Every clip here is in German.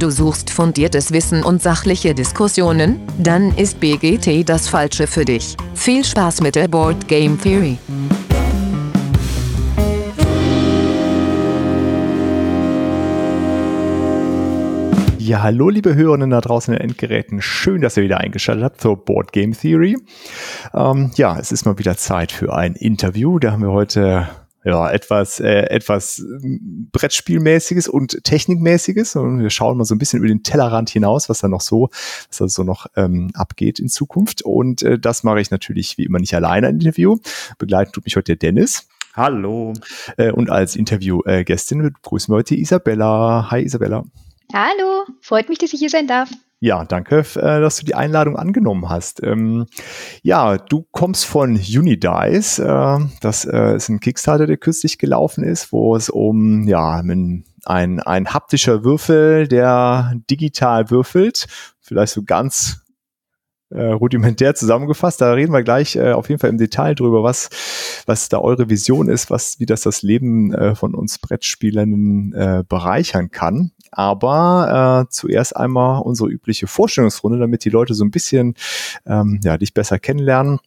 Du suchst fundiertes Wissen und sachliche Diskussionen? Dann ist BGT das Falsche für dich. Viel Spaß mit der Board Game Theory. Ja, hallo liebe Hörerinnen da draußen in den Endgeräten. Schön, dass ihr wieder eingeschaltet habt zur Board Game Theory. Ähm, ja, es ist mal wieder Zeit für ein Interview. Da haben wir heute ja, etwas, äh, etwas ähm, Brettspielmäßiges und Technikmäßiges. Und wir schauen mal so ein bisschen über den Tellerrand hinaus, was da noch so, was da so noch ähm, abgeht in Zukunft. Und äh, das mache ich natürlich wie immer nicht alleine ein Interview. Begleiten tut mich heute der Dennis. Hallo. Äh, und als Interviewgästin begrüßen wir heute Isabella. Hi Isabella. Hallo, freut mich, dass ich hier sein darf. Ja, danke, äh, dass du die Einladung angenommen hast. Ähm, ja, du kommst von Unidice. Äh, das äh, ist ein Kickstarter, der kürzlich gelaufen ist, wo es um ja ein, ein, ein haptischer Würfel, der digital würfelt. Vielleicht so ganz äh, rudimentär zusammengefasst. Da reden wir gleich äh, auf jeden Fall im Detail drüber, was, was da eure Vision ist, was, wie das das Leben äh, von uns Brettspielern bereichern kann. Aber äh, zuerst einmal unsere übliche Vorstellungsrunde, damit die Leute so ein bisschen ähm, ja, dich besser kennenlernen.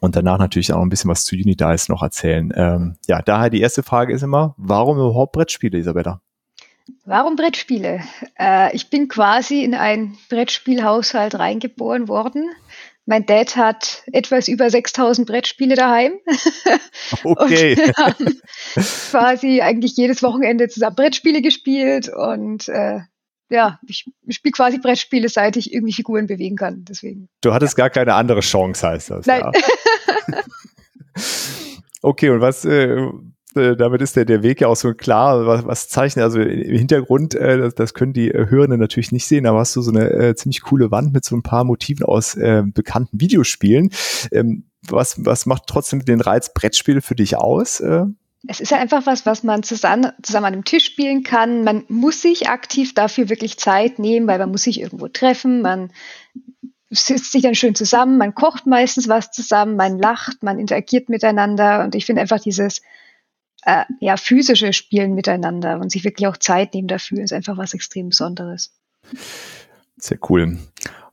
Und danach natürlich auch ein bisschen was zu Unidice noch erzählen. Ähm, ja, daher die erste Frage ist immer, warum überhaupt Brettspiele, Isabella? Warum Brettspiele? Äh, ich bin quasi in einen Brettspielhaushalt reingeboren worden. Mein Dad hat etwas über 6000 Brettspiele daheim. Okay. und wir haben quasi eigentlich jedes Wochenende zusammen Brettspiele gespielt und äh, ja, ich spiele quasi Brettspiele, seit ich irgendwie Figuren bewegen kann. Deswegen. Du hattest ja. gar keine andere Chance, heißt das. Nein. Ja. okay, und was, äh, damit ist der, der Weg ja auch so klar, was, was zeichnet, also im Hintergrund, äh, das, das können die äh, Hörenden natürlich nicht sehen, aber hast du so eine äh, ziemlich coole Wand mit so ein paar Motiven aus äh, bekannten Videospielen. Ähm, was, was macht trotzdem den Reiz Brettspiele für dich aus? Äh? Es ist ja einfach was, was man zusammen, zusammen an einem Tisch spielen kann. Man muss sich aktiv dafür wirklich Zeit nehmen, weil man muss sich irgendwo treffen, man sitzt sich dann schön zusammen, man kocht meistens was zusammen, man lacht, man interagiert miteinander und ich finde einfach dieses äh, ja, physische Spielen miteinander und sich wirklich auch Zeit nehmen dafür, ist einfach was extrem Besonderes. Sehr cool.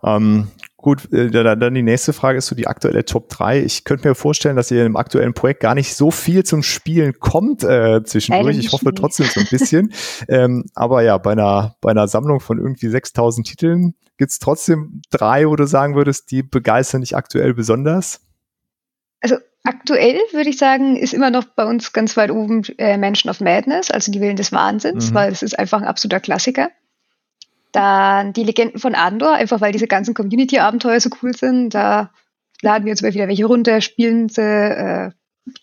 Ähm, gut, äh, dann die nächste Frage ist so die aktuelle Top 3. Ich könnte mir vorstellen, dass ihr im aktuellen Projekt gar nicht so viel zum Spielen kommt äh, zwischendurch. Ich hoffe trotzdem so ein bisschen. ähm, aber ja, bei einer, bei einer Sammlung von irgendwie 6000 Titeln gibt's trotzdem drei, wo du sagen würdest, die begeistern dich aktuell besonders? Also Aktuell würde ich sagen, ist immer noch bei uns ganz weit oben äh, Mansion of Madness, also die Willen des Wahnsinns, mhm. weil es ist einfach ein absoluter Klassiker. Dann die Legenden von Andor, einfach weil diese ganzen Community-Abenteuer so cool sind. Da laden wir uns immer wieder welche runter, spielen sie, äh,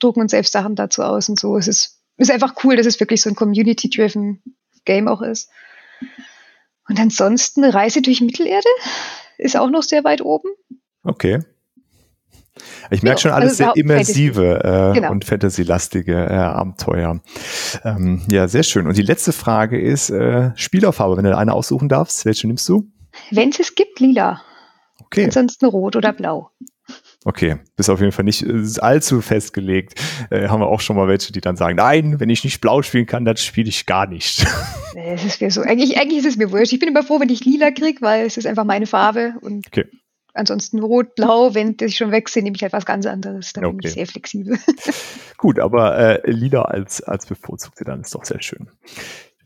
drucken uns selbst Sachen dazu aus und so. Es ist, ist einfach cool, dass es wirklich so ein Community-driven Game auch ist. Und ansonsten Reise durch Mittelerde ist auch noch sehr weit oben. Okay. Ich merke schon alles also sehr immersive äh, genau. und fantasy-lastige äh, Abenteuer. Ähm, ja, sehr schön. Und die letzte Frage ist äh, Spielerfarbe. Wenn du eine aussuchen darfst, welche nimmst du? Wenn es es gibt, lila. Okay. Ansonsten rot oder blau. Okay, bist auf jeden Fall nicht äh, allzu festgelegt. Äh, haben wir auch schon mal welche, die dann sagen, nein, wenn ich nicht blau spielen kann, dann spiele ich gar nicht. Es ist mir so, eigentlich, eigentlich ist es mir wurscht. Ich bin immer froh, wenn ich lila kriege, weil es ist einfach meine Farbe und okay. Ansonsten rot, blau, wenn die schon weg sind, nehme ich halt was ganz anderes. Da okay. bin ich sehr flexibel. Gut, aber äh, lila als, als bevorzugte dann ist doch sehr schön.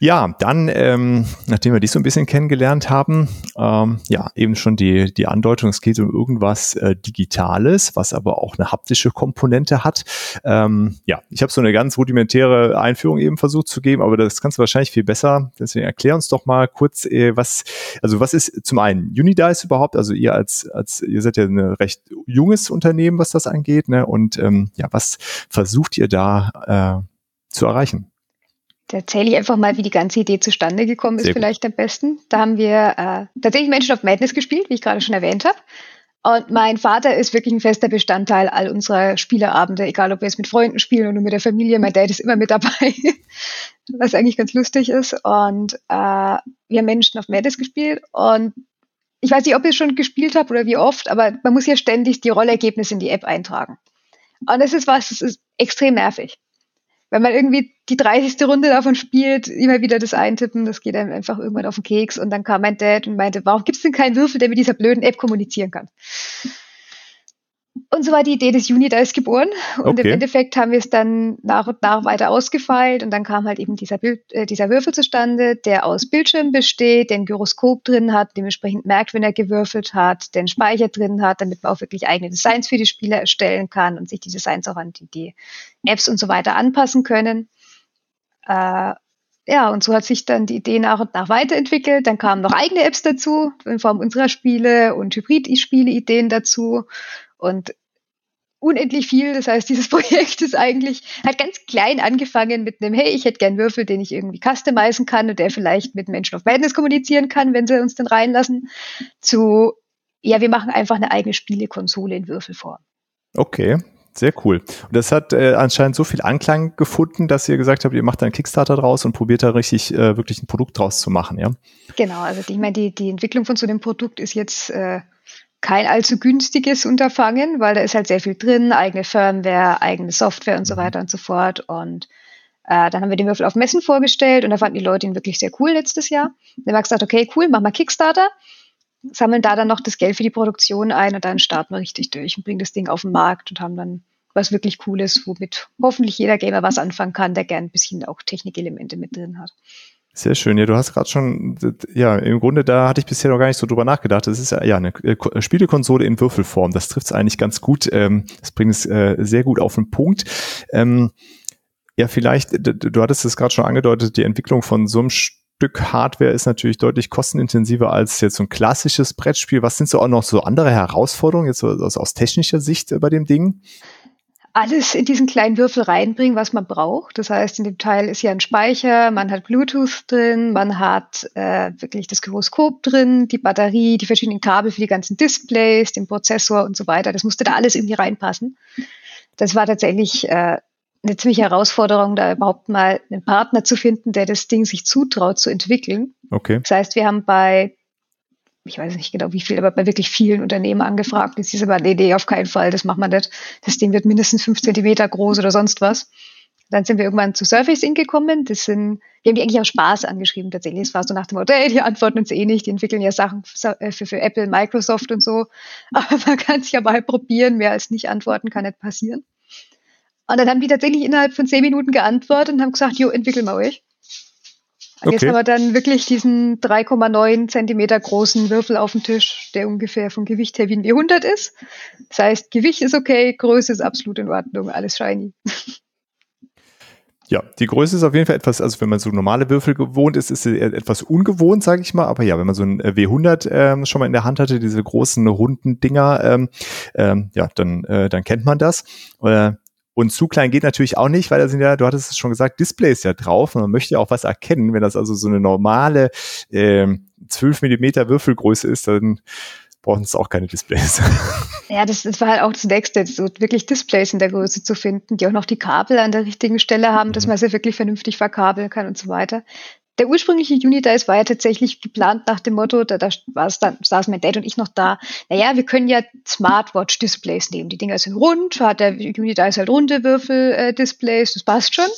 Ja, dann, ähm, nachdem wir dich so ein bisschen kennengelernt haben, ähm, ja, eben schon die, die Andeutung, es geht um irgendwas äh, Digitales, was aber auch eine haptische Komponente hat. Ähm, ja, ich habe so eine ganz rudimentäre Einführung eben versucht zu geben, aber das kannst du wahrscheinlich viel besser. Deswegen erklär uns doch mal kurz, äh, was, also was ist zum einen Unidice überhaupt? Also ihr als, als ihr seid ja ein recht junges Unternehmen, was das angeht, ne? Und ähm, ja, was versucht ihr da äh, zu erreichen? Da erzähle ich einfach mal, wie die ganze Idee zustande gekommen ist, Sehr vielleicht gut. am besten. Da haben wir äh, tatsächlich Menschen of Madness gespielt, wie ich gerade schon erwähnt habe. Und mein Vater ist wirklich ein fester Bestandteil all unserer Spieleabende, egal ob wir es mit Freunden spielen oder mit der Familie. Mein Dad ist immer mit dabei, was eigentlich ganz lustig ist. Und äh, wir haben Menschen of Madness gespielt. Und ich weiß nicht, ob ihr es schon gespielt habt oder wie oft, aber man muss ja ständig die Rollergebnisse in die App eintragen. Und das ist was, das ist extrem nervig. Wenn man irgendwie die 30. Runde davon spielt, immer wieder das eintippen, das geht einem einfach irgendwann auf den Keks. Und dann kam mein Dad und meinte, warum gibt es denn keinen Würfel, der mit dieser blöden App kommunizieren kann? Und so war die Idee des Unidice geboren. Und okay. im Endeffekt haben wir es dann nach und nach weiter ausgefeilt. Und dann kam halt eben dieser, Bild, äh, dieser Würfel zustande, der aus Bildschirm besteht, den Gyroskop drin hat, dementsprechend merkt, wenn er gewürfelt hat, den Speicher drin hat, damit man auch wirklich eigene Designs für die Spieler erstellen kann und sich die Designs auch an die, die Apps und so weiter anpassen können. Äh, ja, und so hat sich dann die Idee nach und nach weiterentwickelt. Dann kamen noch eigene Apps dazu, in Form unserer Spiele und Hybrid-Spiele-Ideen dazu und unendlich viel. Das heißt, dieses Projekt ist eigentlich, hat ganz klein angefangen mit einem, hey, ich hätte gern Würfel, den ich irgendwie customizen kann und der vielleicht mit Menschen of Madness kommunizieren kann, wenn sie uns den reinlassen, zu, ja, wir machen einfach eine eigene Spielekonsole in Würfelform. Okay, sehr cool. Und das hat äh, anscheinend so viel Anklang gefunden, dass ihr gesagt habt, ihr macht einen Kickstarter draus und probiert da richtig äh, wirklich ein Produkt draus zu machen, ja? Genau, also ich meine, die, die Entwicklung von so einem Produkt ist jetzt äh, kein allzu günstiges Unterfangen, weil da ist halt sehr viel drin, eigene Firmware, eigene Software und so mhm. weiter und so fort. Und äh, dann haben wir den Würfel auf Messen vorgestellt und da fanden die Leute ihn wirklich sehr cool letztes Jahr. Dann haben wir gesagt, okay, cool, mach mal Kickstarter, sammeln da dann noch das Geld für die Produktion ein und dann starten wir richtig durch und bringen das Ding auf den Markt und haben dann was wirklich Cooles, womit hoffentlich jeder Gamer was anfangen kann, der gern ein bisschen auch Technikelemente mit drin hat. Sehr schön. Ja, du hast gerade schon, ja, im Grunde, da hatte ich bisher noch gar nicht so drüber nachgedacht. Das ist ja, ja eine äh, äh, Spielekonsole in Würfelform. Das trifft es eigentlich ganz gut. Ähm, das bringt es äh, sehr gut auf den Punkt. Ähm, ja, vielleicht, du hattest es gerade schon angedeutet, die Entwicklung von so einem Stück Hardware ist natürlich deutlich kostenintensiver als jetzt so ein klassisches Brettspiel. Was sind so auch noch so andere Herausforderungen jetzt aus technischer Sicht bei dem Ding? Alles in diesen kleinen Würfel reinbringen, was man braucht. Das heißt, in dem Teil ist ja ein Speicher, man hat Bluetooth drin, man hat äh, wirklich das Gyroskop drin, die Batterie, die verschiedenen Kabel für die ganzen Displays, den Prozessor und so weiter. Das musste da alles irgendwie reinpassen. Das war tatsächlich äh, eine ziemliche Herausforderung, da überhaupt mal einen Partner zu finden, der das Ding sich zutraut zu entwickeln. Okay. Das heißt, wir haben bei ich weiß nicht genau wie viel, aber bei wirklich vielen Unternehmen angefragt. Jetzt ist aber, nee, nee, auf keinen Fall, das macht man nicht. Das Ding wird mindestens fünf Zentimeter groß oder sonst was. Dann sind wir irgendwann zu Surface Inc. gekommen. Das sind, wir haben die eigentlich auch Spaß angeschrieben tatsächlich. Es war so nach dem Motto, hey, die antworten uns eh nicht, die entwickeln ja Sachen für, für, für Apple, Microsoft und so. Aber man kann es ja mal probieren, mehr als nicht antworten kann nicht passieren. Und dann haben die tatsächlich innerhalb von zehn Minuten geantwortet und haben gesagt, jo, entwickeln wir euch. Und okay. jetzt haben wir dann wirklich diesen 3,9 Zentimeter großen Würfel auf dem Tisch, der ungefähr vom Gewicht her wie ein W100 ist. Das heißt, Gewicht ist okay, Größe ist absolut in Ordnung, alles shiny. Ja, die Größe ist auf jeden Fall etwas, also wenn man so normale Würfel gewohnt ist, ist sie etwas ungewohnt, sage ich mal. Aber ja, wenn man so ein äh, W100 ähm, schon mal in der Hand hatte, diese großen runden Dinger, ähm, ähm, ja, dann, äh, dann kennt man das. Äh, und zu klein geht natürlich auch nicht, weil da sind ja, du hattest es schon gesagt, Displays ja drauf und man möchte ja auch was erkennen. Wenn das also so eine normale äh, 12 Millimeter Würfelgröße ist, dann brauchen es auch keine Displays. Ja, das, das war halt auch das Nächste, so wirklich Displays in der Größe zu finden, die auch noch die Kabel an der richtigen Stelle haben, mhm. dass man sie wirklich vernünftig verkabeln kann und so weiter der ursprüngliche Unidice war ja tatsächlich geplant nach dem Motto, da, da war's dann, saßen mein Dad und ich noch da, naja, wir können ja Smartwatch-Displays nehmen. Die Dinger sind rund, hat der Unidice halt runde Würfel-Displays, das passt schon.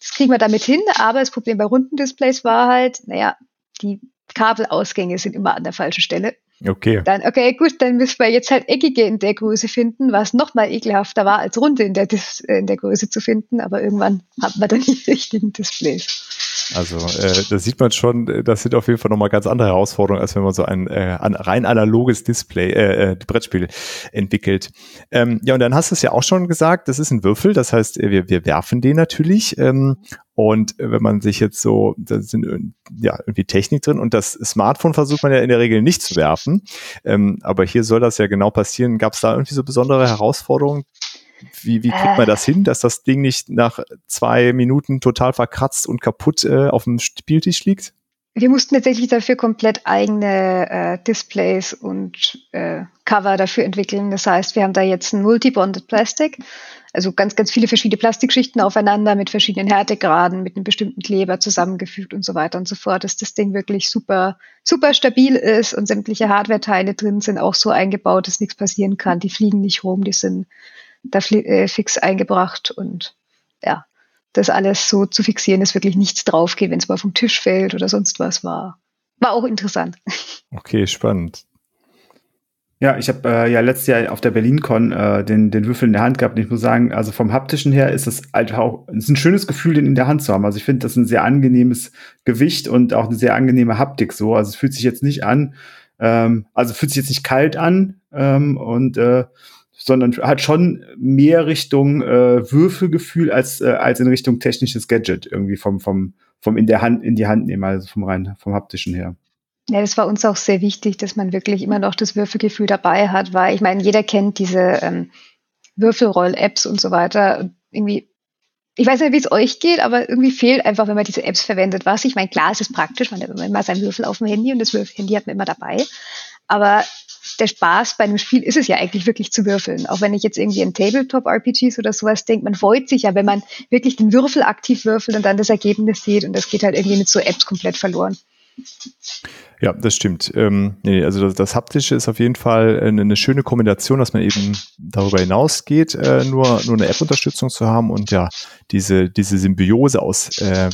Das kriegen wir damit hin, aber das Problem bei runden Displays war halt, naja, die Kabelausgänge sind immer an der falschen Stelle. Okay. Dann, okay, gut, dann müssen wir jetzt halt eckige in der Größe finden, was noch mal ekelhafter war, als runde in der, in der Größe zu finden, aber irgendwann hatten wir dann die richtigen Displays. Also äh, da sieht man schon, äh, das sind auf jeden Fall nochmal ganz andere Herausforderungen, als wenn man so ein, äh, ein rein analoges Display, äh, äh, Brettspiel entwickelt. Ähm, ja, und dann hast du es ja auch schon gesagt, das ist ein Würfel, das heißt, äh, wir, wir werfen den natürlich. Ähm, und wenn man sich jetzt so, da sind ja irgendwie Technik drin und das Smartphone versucht man ja in der Regel nicht zu werfen. Ähm, aber hier soll das ja genau passieren. Gab es da irgendwie so besondere Herausforderungen, wie, wie kriegt man äh. das hin, dass das Ding nicht nach zwei Minuten total verkratzt und kaputt äh, auf dem Spieltisch liegt? Wir mussten tatsächlich dafür komplett eigene äh, Displays und äh, Cover dafür entwickeln. Das heißt, wir haben da jetzt ein Multibonded Plastic, also ganz, ganz viele verschiedene Plastikschichten aufeinander mit verschiedenen Härtegraden, mit einem bestimmten Kleber zusammengefügt und so weiter und so fort, dass das Ding wirklich super, super stabil ist und sämtliche Hardware-Teile drin sind auch so eingebaut, dass nichts passieren kann. Die fliegen nicht rum, die sind da äh, fix eingebracht und ja, das alles so zu fixieren, dass wirklich nichts drauf geht, wenn es mal vom Tisch fällt oder sonst was war. War auch interessant. Okay, spannend. Ja, ich habe äh, ja letztes Jahr auf der BerlinCon äh, den, den Würfel in der Hand gehabt und ich muss sagen, also vom haptischen her ist es halt auch ist ein schönes Gefühl, den in der Hand zu haben. Also ich finde, das ist ein sehr angenehmes Gewicht und auch eine sehr angenehme Haptik so. Also es fühlt sich jetzt nicht an, ähm, also fühlt sich jetzt nicht kalt an ähm, und äh, sondern hat schon mehr Richtung äh, Würfelgefühl als äh, als in Richtung technisches Gadget irgendwie vom vom vom in der Hand in die Hand nehmen, also vom rein vom haptischen her. Ja, das war uns auch sehr wichtig, dass man wirklich immer noch das Würfelgefühl dabei hat, weil ich meine, jeder kennt diese ähm, Würfelroll-Apps und so weiter. Irgendwie, ich weiß nicht, wie es euch geht, aber irgendwie fehlt einfach, wenn man diese Apps verwendet. Was ich meine, klar, es ist praktisch, man hat immer seinen Würfel auf dem Handy und das Handy hat man immer dabei. Aber der Spaß bei einem Spiel ist es ja eigentlich wirklich zu würfeln. Auch wenn ich jetzt irgendwie in Tabletop-RPGs oder sowas denke, man freut sich ja, wenn man wirklich den Würfel aktiv würfelt und dann das Ergebnis sieht und das geht halt irgendwie mit so Apps komplett verloren. Ja, das stimmt. Ähm, nee, also das, das, Haptische ist auf jeden Fall eine, eine, schöne Kombination, dass man eben darüber hinausgeht, äh, nur, nur eine App-Unterstützung zu haben und ja, diese, diese Symbiose aus äh,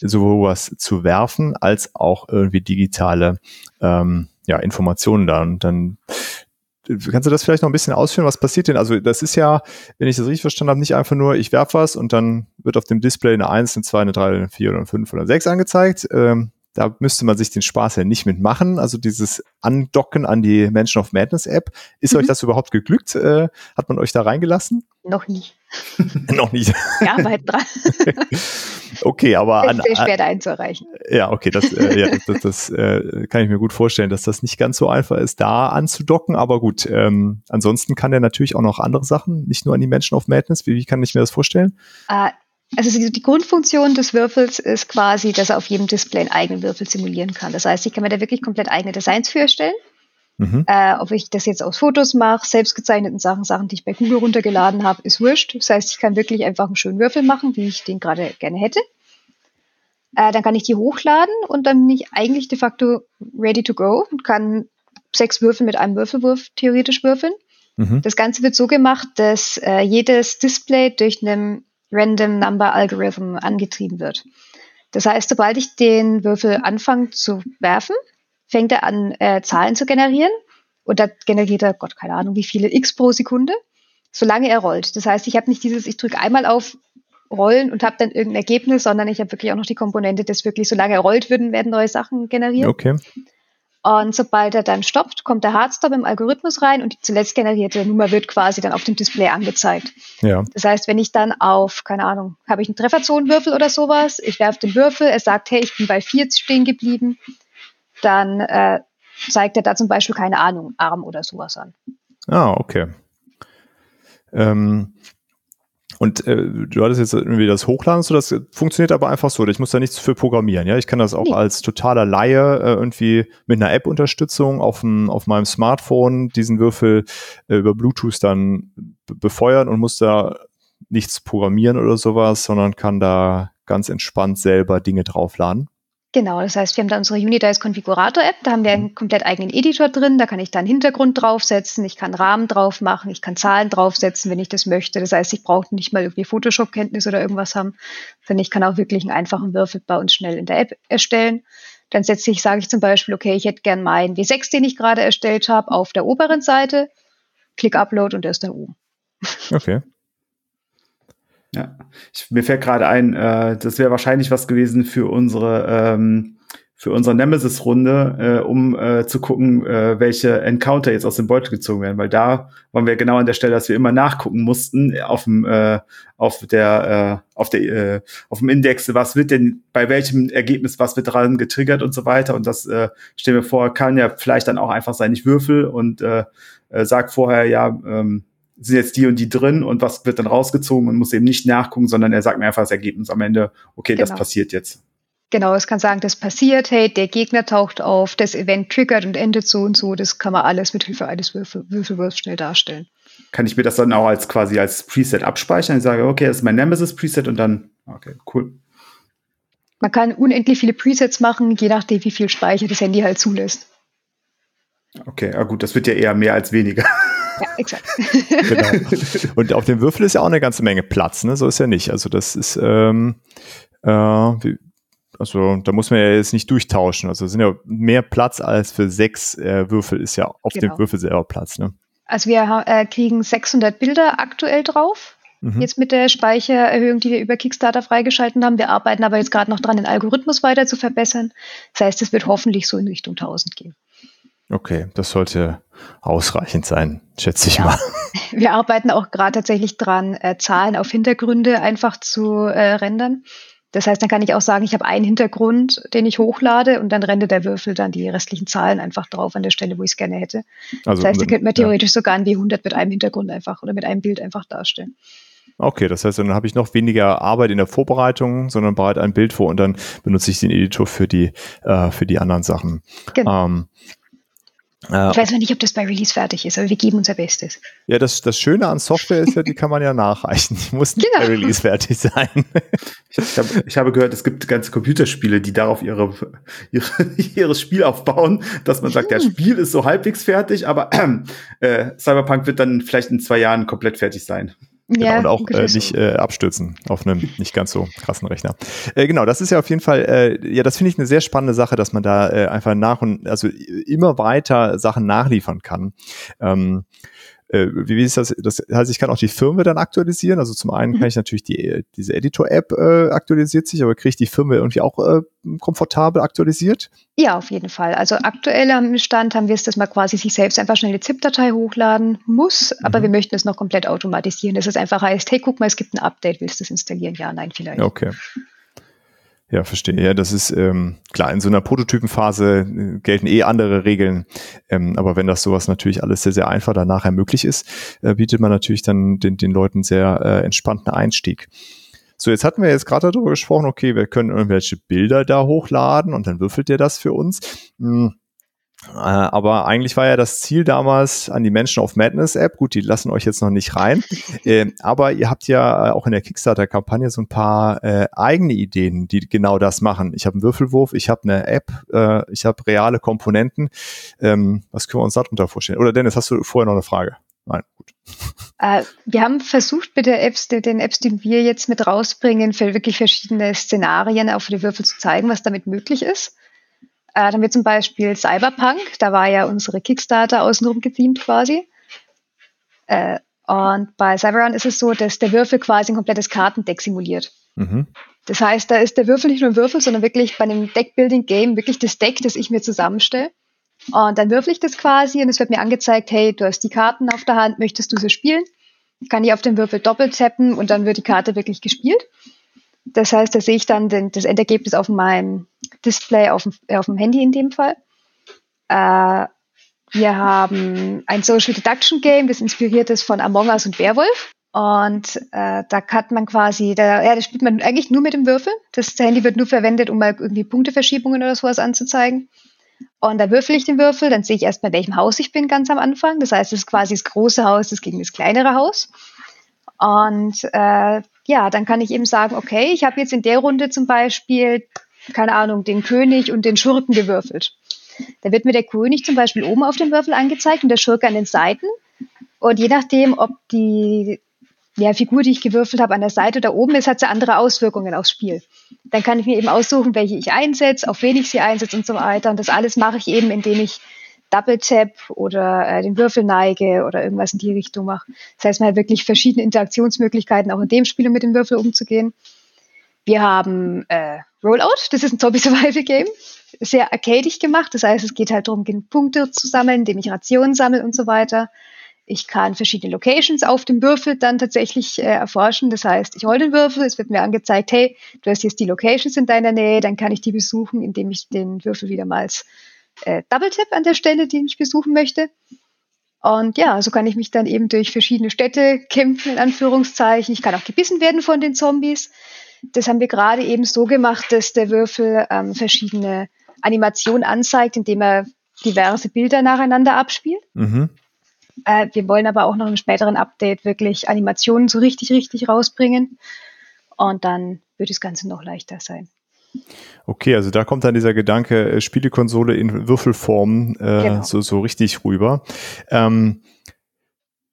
sowas zu werfen, als auch irgendwie digitale ähm, ja, Informationen da. Und dann Kannst du das vielleicht noch ein bisschen ausführen? Was passiert denn? Also das ist ja, wenn ich das richtig verstanden habe, nicht einfach nur, ich werfe was und dann wird auf dem Display eine 1, eine 2, eine 3, eine 4 oder eine 5 oder eine 6 angezeigt. Ähm, da müsste man sich den Spaß ja nicht mitmachen. Also dieses Andocken an die Mansion of Madness App. Ist mhm. euch das überhaupt geglückt? Äh, hat man euch da reingelassen? Noch nicht. Noch nicht. Ja, weit dran. okay, aber an, sehr schwer da einzureichen. Ja, okay, das, äh, ja, das, das, äh, kann ich mir gut vorstellen, dass das nicht ganz so einfach ist, da anzudocken. Aber gut, ähm, ansonsten kann er natürlich auch noch andere Sachen, nicht nur an die Mansion of Madness. Wie, wie kann ich mir das vorstellen? Uh, also die, die, Grundfunktion des Würfels ist quasi, dass er auf jedem Display einen eigenen Würfel simulieren kann. Das heißt, ich kann mir da wirklich komplett eigene Designs für erstellen. Mhm. Äh, ob ich das jetzt aus Fotos mache, selbstgezeichneten Sachen, Sachen, die ich bei Google runtergeladen habe, ist wurscht. Das heißt, ich kann wirklich einfach einen schönen Würfel machen, wie ich den gerade gerne hätte. Äh, dann kann ich die hochladen und dann bin ich eigentlich de facto ready to go und kann sechs Würfel mit einem Würfelwurf theoretisch würfeln. Mhm. Das Ganze wird so gemacht, dass äh, jedes Display durch einen Random Number Algorithm angetrieben wird. Das heißt, sobald ich den Würfel anfange zu werfen, fängt er an, äh, Zahlen zu generieren. Und da generiert er, Gott, keine Ahnung, wie viele x pro Sekunde, solange er rollt. Das heißt, ich habe nicht dieses, ich drücke einmal auf Rollen und habe dann irgendein Ergebnis, sondern ich habe wirklich auch noch die Komponente, dass wirklich, solange er rollt, würden, werden neue Sachen generiert. Okay. Und sobald er dann stoppt, kommt der Hardstop im Algorithmus rein und die zuletzt generierte Nummer wird quasi dann auf dem Display angezeigt. Ja. Das heißt, wenn ich dann auf, keine Ahnung, habe ich einen Trefferzonenwürfel oder sowas, ich werfe den Würfel, er sagt, hey, ich bin bei 4 stehen geblieben, dann äh, zeigt er da zum Beispiel, keine Ahnung, Arm oder sowas an. Ah, okay. Ähm, und äh, du hattest jetzt irgendwie das Hochladen, so das funktioniert aber einfach so. Ich muss da nichts für programmieren. Ja, ich kann das auch nee. als totaler Laie äh, irgendwie mit einer App-Unterstützung auf, auf meinem Smartphone diesen Würfel äh, über Bluetooth dann befeuern und muss da nichts programmieren oder sowas, sondern kann da ganz entspannt selber Dinge draufladen. Genau, das heißt, wir haben da unsere Unidice Konfigurator App, da haben wir einen mhm. komplett eigenen Editor drin, da kann ich dann Hintergrund draufsetzen, ich kann Rahmen drauf machen, ich kann Zahlen draufsetzen, wenn ich das möchte. Das heißt, ich brauche nicht mal irgendwie Photoshop-Kenntnis oder irgendwas haben, sondern ich kann auch wirklich einen einfachen Würfel bei uns schnell in der App erstellen. Dann setze ich, sage ich zum Beispiel, okay, ich hätte gern meinen W6, den ich gerade erstellt habe, auf der oberen Seite, klick Upload und der ist dann oben. Okay. Ja, ich, mir fällt gerade ein, äh, das wäre wahrscheinlich was gewesen für unsere ähm, für unsere Nemesis-Runde, äh, um äh, zu gucken, äh, welche Encounter jetzt aus dem Beutel gezogen werden, weil da waren wir genau an der Stelle, dass wir immer nachgucken mussten auf dem äh, auf der äh, auf der äh, auf dem Index, was wird denn bei welchem Ergebnis was wird dran getriggert und so weiter. Und das äh, stellen wir vor, kann ja vielleicht dann auch einfach sein, ich würfel und äh, äh, sag vorher ja ähm, sind jetzt die und die drin und was wird dann rausgezogen und muss eben nicht nachgucken, sondern er sagt mir einfach das Ergebnis am Ende, okay, genau. das passiert jetzt. Genau, es kann sagen, das passiert, hey, der Gegner taucht auf, das Event triggert und endet so und so. Das kann man alles mit Hilfe eines Würfel Würfelwurfs schnell darstellen. Kann ich mir das dann auch als quasi als Preset abspeichern? Ich sage, okay, das ist mein Nemesis-Preset und dann, okay, cool. Man kann unendlich viele Presets machen, je nachdem, wie viel Speicher das Handy halt zulässt. Okay, ja gut, das wird ja eher mehr als weniger. Ja, exakt. genau. Und auf dem Würfel ist ja auch eine ganze Menge Platz, ne? So ist ja nicht. Also das ist, ähm, äh, wie, also da muss man ja jetzt nicht durchtauschen. Also es sind ja mehr Platz als für sechs äh, Würfel ist ja auf genau. dem Würfel selber Platz, ne? Also wir äh, kriegen 600 Bilder aktuell drauf. Mhm. Jetzt mit der Speichererhöhung, die wir über Kickstarter freigeschalten haben. Wir arbeiten aber jetzt gerade noch dran, den Algorithmus weiter zu verbessern. Das heißt, es wird hoffentlich so in Richtung 1000 gehen. Okay, das sollte ausreichend sein, schätze ich ja. mal. Wir arbeiten auch gerade tatsächlich dran, äh, Zahlen auf Hintergründe einfach zu äh, rendern. Das heißt, dann kann ich auch sagen, ich habe einen Hintergrund, den ich hochlade und dann rennt der Würfel dann die restlichen Zahlen einfach drauf an der Stelle, wo ich es gerne hätte. Also, das heißt, da könnte man theoretisch ja. sogar ein W100 mit einem Hintergrund einfach oder mit einem Bild einfach darstellen. Okay, das heißt, dann habe ich noch weniger Arbeit in der Vorbereitung, sondern bereite ein Bild vor und dann benutze ich den Editor für die, äh, für die anderen Sachen. Genau. Ähm, äh, ich weiß noch nicht, ob das bei Release fertig ist, aber wir geben unser Bestes. Ja, das, das Schöne an Software ist ja, die kann man ja nachreichen. Die muss nicht genau. bei Release fertig sein. Ich, hab, ich habe gehört, es gibt ganze Computerspiele, die darauf ihre, ihre, ihres Spiel aufbauen, dass man sagt, hm. das Spiel ist so halbwegs fertig, aber äh, Cyberpunk wird dann vielleicht in zwei Jahren komplett fertig sein. Genau, ja, und auch äh, nicht äh, abstürzen auf einem nicht ganz so krassen Rechner. Äh, genau, das ist ja auf jeden Fall, äh, ja, das finde ich eine sehr spannende Sache, dass man da äh, einfach nach und also immer weiter Sachen nachliefern kann. Ähm, äh, wie, wie ist das? Das heißt, ich kann auch die Firmware dann aktualisieren. Also zum einen mhm. kann ich natürlich die, diese Editor-App äh, aktualisiert sich, aber kriege ich die Firmware irgendwie auch äh, komfortabel aktualisiert? Ja, auf jeden Fall. Also aktuell am Stand haben wir es, dass man quasi sich selbst einfach schnell eine ZIP-Datei hochladen muss, aber mhm. wir möchten es noch komplett automatisieren. Dass es einfach heißt, hey, guck mal, es gibt ein Update, willst du es installieren? Ja, nein, vielleicht. Okay. Ja, verstehe. Ja, das ist ähm, klar, in so einer Prototypenphase äh, gelten eh andere Regeln. Ähm, aber wenn das sowas natürlich alles sehr, sehr einfach dann nachher möglich ist, äh, bietet man natürlich dann den, den Leuten sehr äh, entspannten Einstieg. So, jetzt hatten wir jetzt gerade darüber gesprochen, okay, wir können irgendwelche Bilder da hochladen und dann würfelt der das für uns. Hm aber eigentlich war ja das Ziel damals an die Menschen auf Madness App. Gut, die lassen euch jetzt noch nicht rein. äh, aber ihr habt ja äh, auch in der Kickstarter-Kampagne so ein paar äh, eigene Ideen, die genau das machen. Ich habe einen Würfelwurf, ich habe eine App, äh, ich habe reale Komponenten. Ähm, was können wir uns darunter vorstellen? Oder Dennis, hast du vorher noch eine Frage? Nein, gut. Äh, wir haben versucht mit der Apps, den Apps, die wir jetzt mit rausbringen, für wirklich verschiedene Szenarien auf die Würfel zu zeigen, was damit möglich ist. Äh, dann haben wir zum Beispiel Cyberpunk, da war ja unsere Kickstarter außenrum gethemt quasi. Äh, und bei Cyberrun ist es so, dass der Würfel quasi ein komplettes Kartendeck simuliert. Mhm. Das heißt, da ist der Würfel nicht nur ein Würfel, sondern wirklich bei einem Deckbuilding-Game wirklich das Deck, das ich mir zusammenstelle. Und dann würfel ich das quasi und es wird mir angezeigt, hey, du hast die Karten auf der Hand, möchtest du sie spielen? Kann ich auf den Würfel doppelt tappen und dann wird die Karte wirklich gespielt. Das heißt, da sehe ich dann den, das Endergebnis auf meinem Display auf dem, äh, auf dem Handy in dem Fall. Äh, wir haben ein Social Deduction Game, das inspiriert ist von Among Us und Werwolf. Und äh, da kann man quasi, da, ja, da spielt man eigentlich nur mit dem Würfel. Das Handy wird nur verwendet, um mal irgendwie Punkteverschiebungen oder sowas anzuzeigen. Und da würfel ich den Würfel, dann sehe ich erstmal, in welchem Haus ich bin ganz am Anfang. Das heißt, es ist quasi das große Haus, das gegen das kleinere Haus. Und äh, ja, dann kann ich eben sagen, okay, ich habe jetzt in der Runde zum Beispiel, keine Ahnung, den König und den Schurken gewürfelt. Da wird mir der König zum Beispiel oben auf dem Würfel angezeigt und der Schurke an den Seiten. Und je nachdem, ob die ja, Figur, die ich gewürfelt habe, an der Seite oder oben ist, hat sie andere Auswirkungen aufs Spiel. Dann kann ich mir eben aussuchen, welche ich einsetze, auf wen ich sie einsetze und so weiter. Und das alles mache ich eben, indem ich Double Tap oder äh, den Würfel neige oder irgendwas in die Richtung mache. Das heißt, man hat wirklich verschiedene Interaktionsmöglichkeiten, auch in dem Spiel, um mit dem Würfel umzugehen. Wir haben äh, Rollout, das ist ein Zombie-Survival-Game. Sehr arcadig gemacht, das heißt, es geht halt darum, genug Punkte zu sammeln, indem ich Rationen sammle und so weiter. Ich kann verschiedene Locations auf dem Würfel dann tatsächlich äh, erforschen. Das heißt, ich hole den Würfel, es wird mir angezeigt, hey, du hast jetzt die Locations in deiner Nähe, dann kann ich die besuchen, indem ich den Würfel wiedermals äh, Double Tap an der Stelle, die ich besuchen möchte. Und ja, so kann ich mich dann eben durch verschiedene Städte kämpfen, in Anführungszeichen. Ich kann auch gebissen werden von den Zombies. Das haben wir gerade eben so gemacht, dass der Würfel ähm, verschiedene Animationen anzeigt, indem er diverse Bilder nacheinander abspielt. Mhm. Äh, wir wollen aber auch noch im späteren Update wirklich Animationen so richtig, richtig rausbringen. Und dann wird das Ganze noch leichter sein. Okay, also da kommt dann dieser Gedanke, äh, Spielekonsole in Würfelform äh, genau. so, so richtig rüber. Ähm,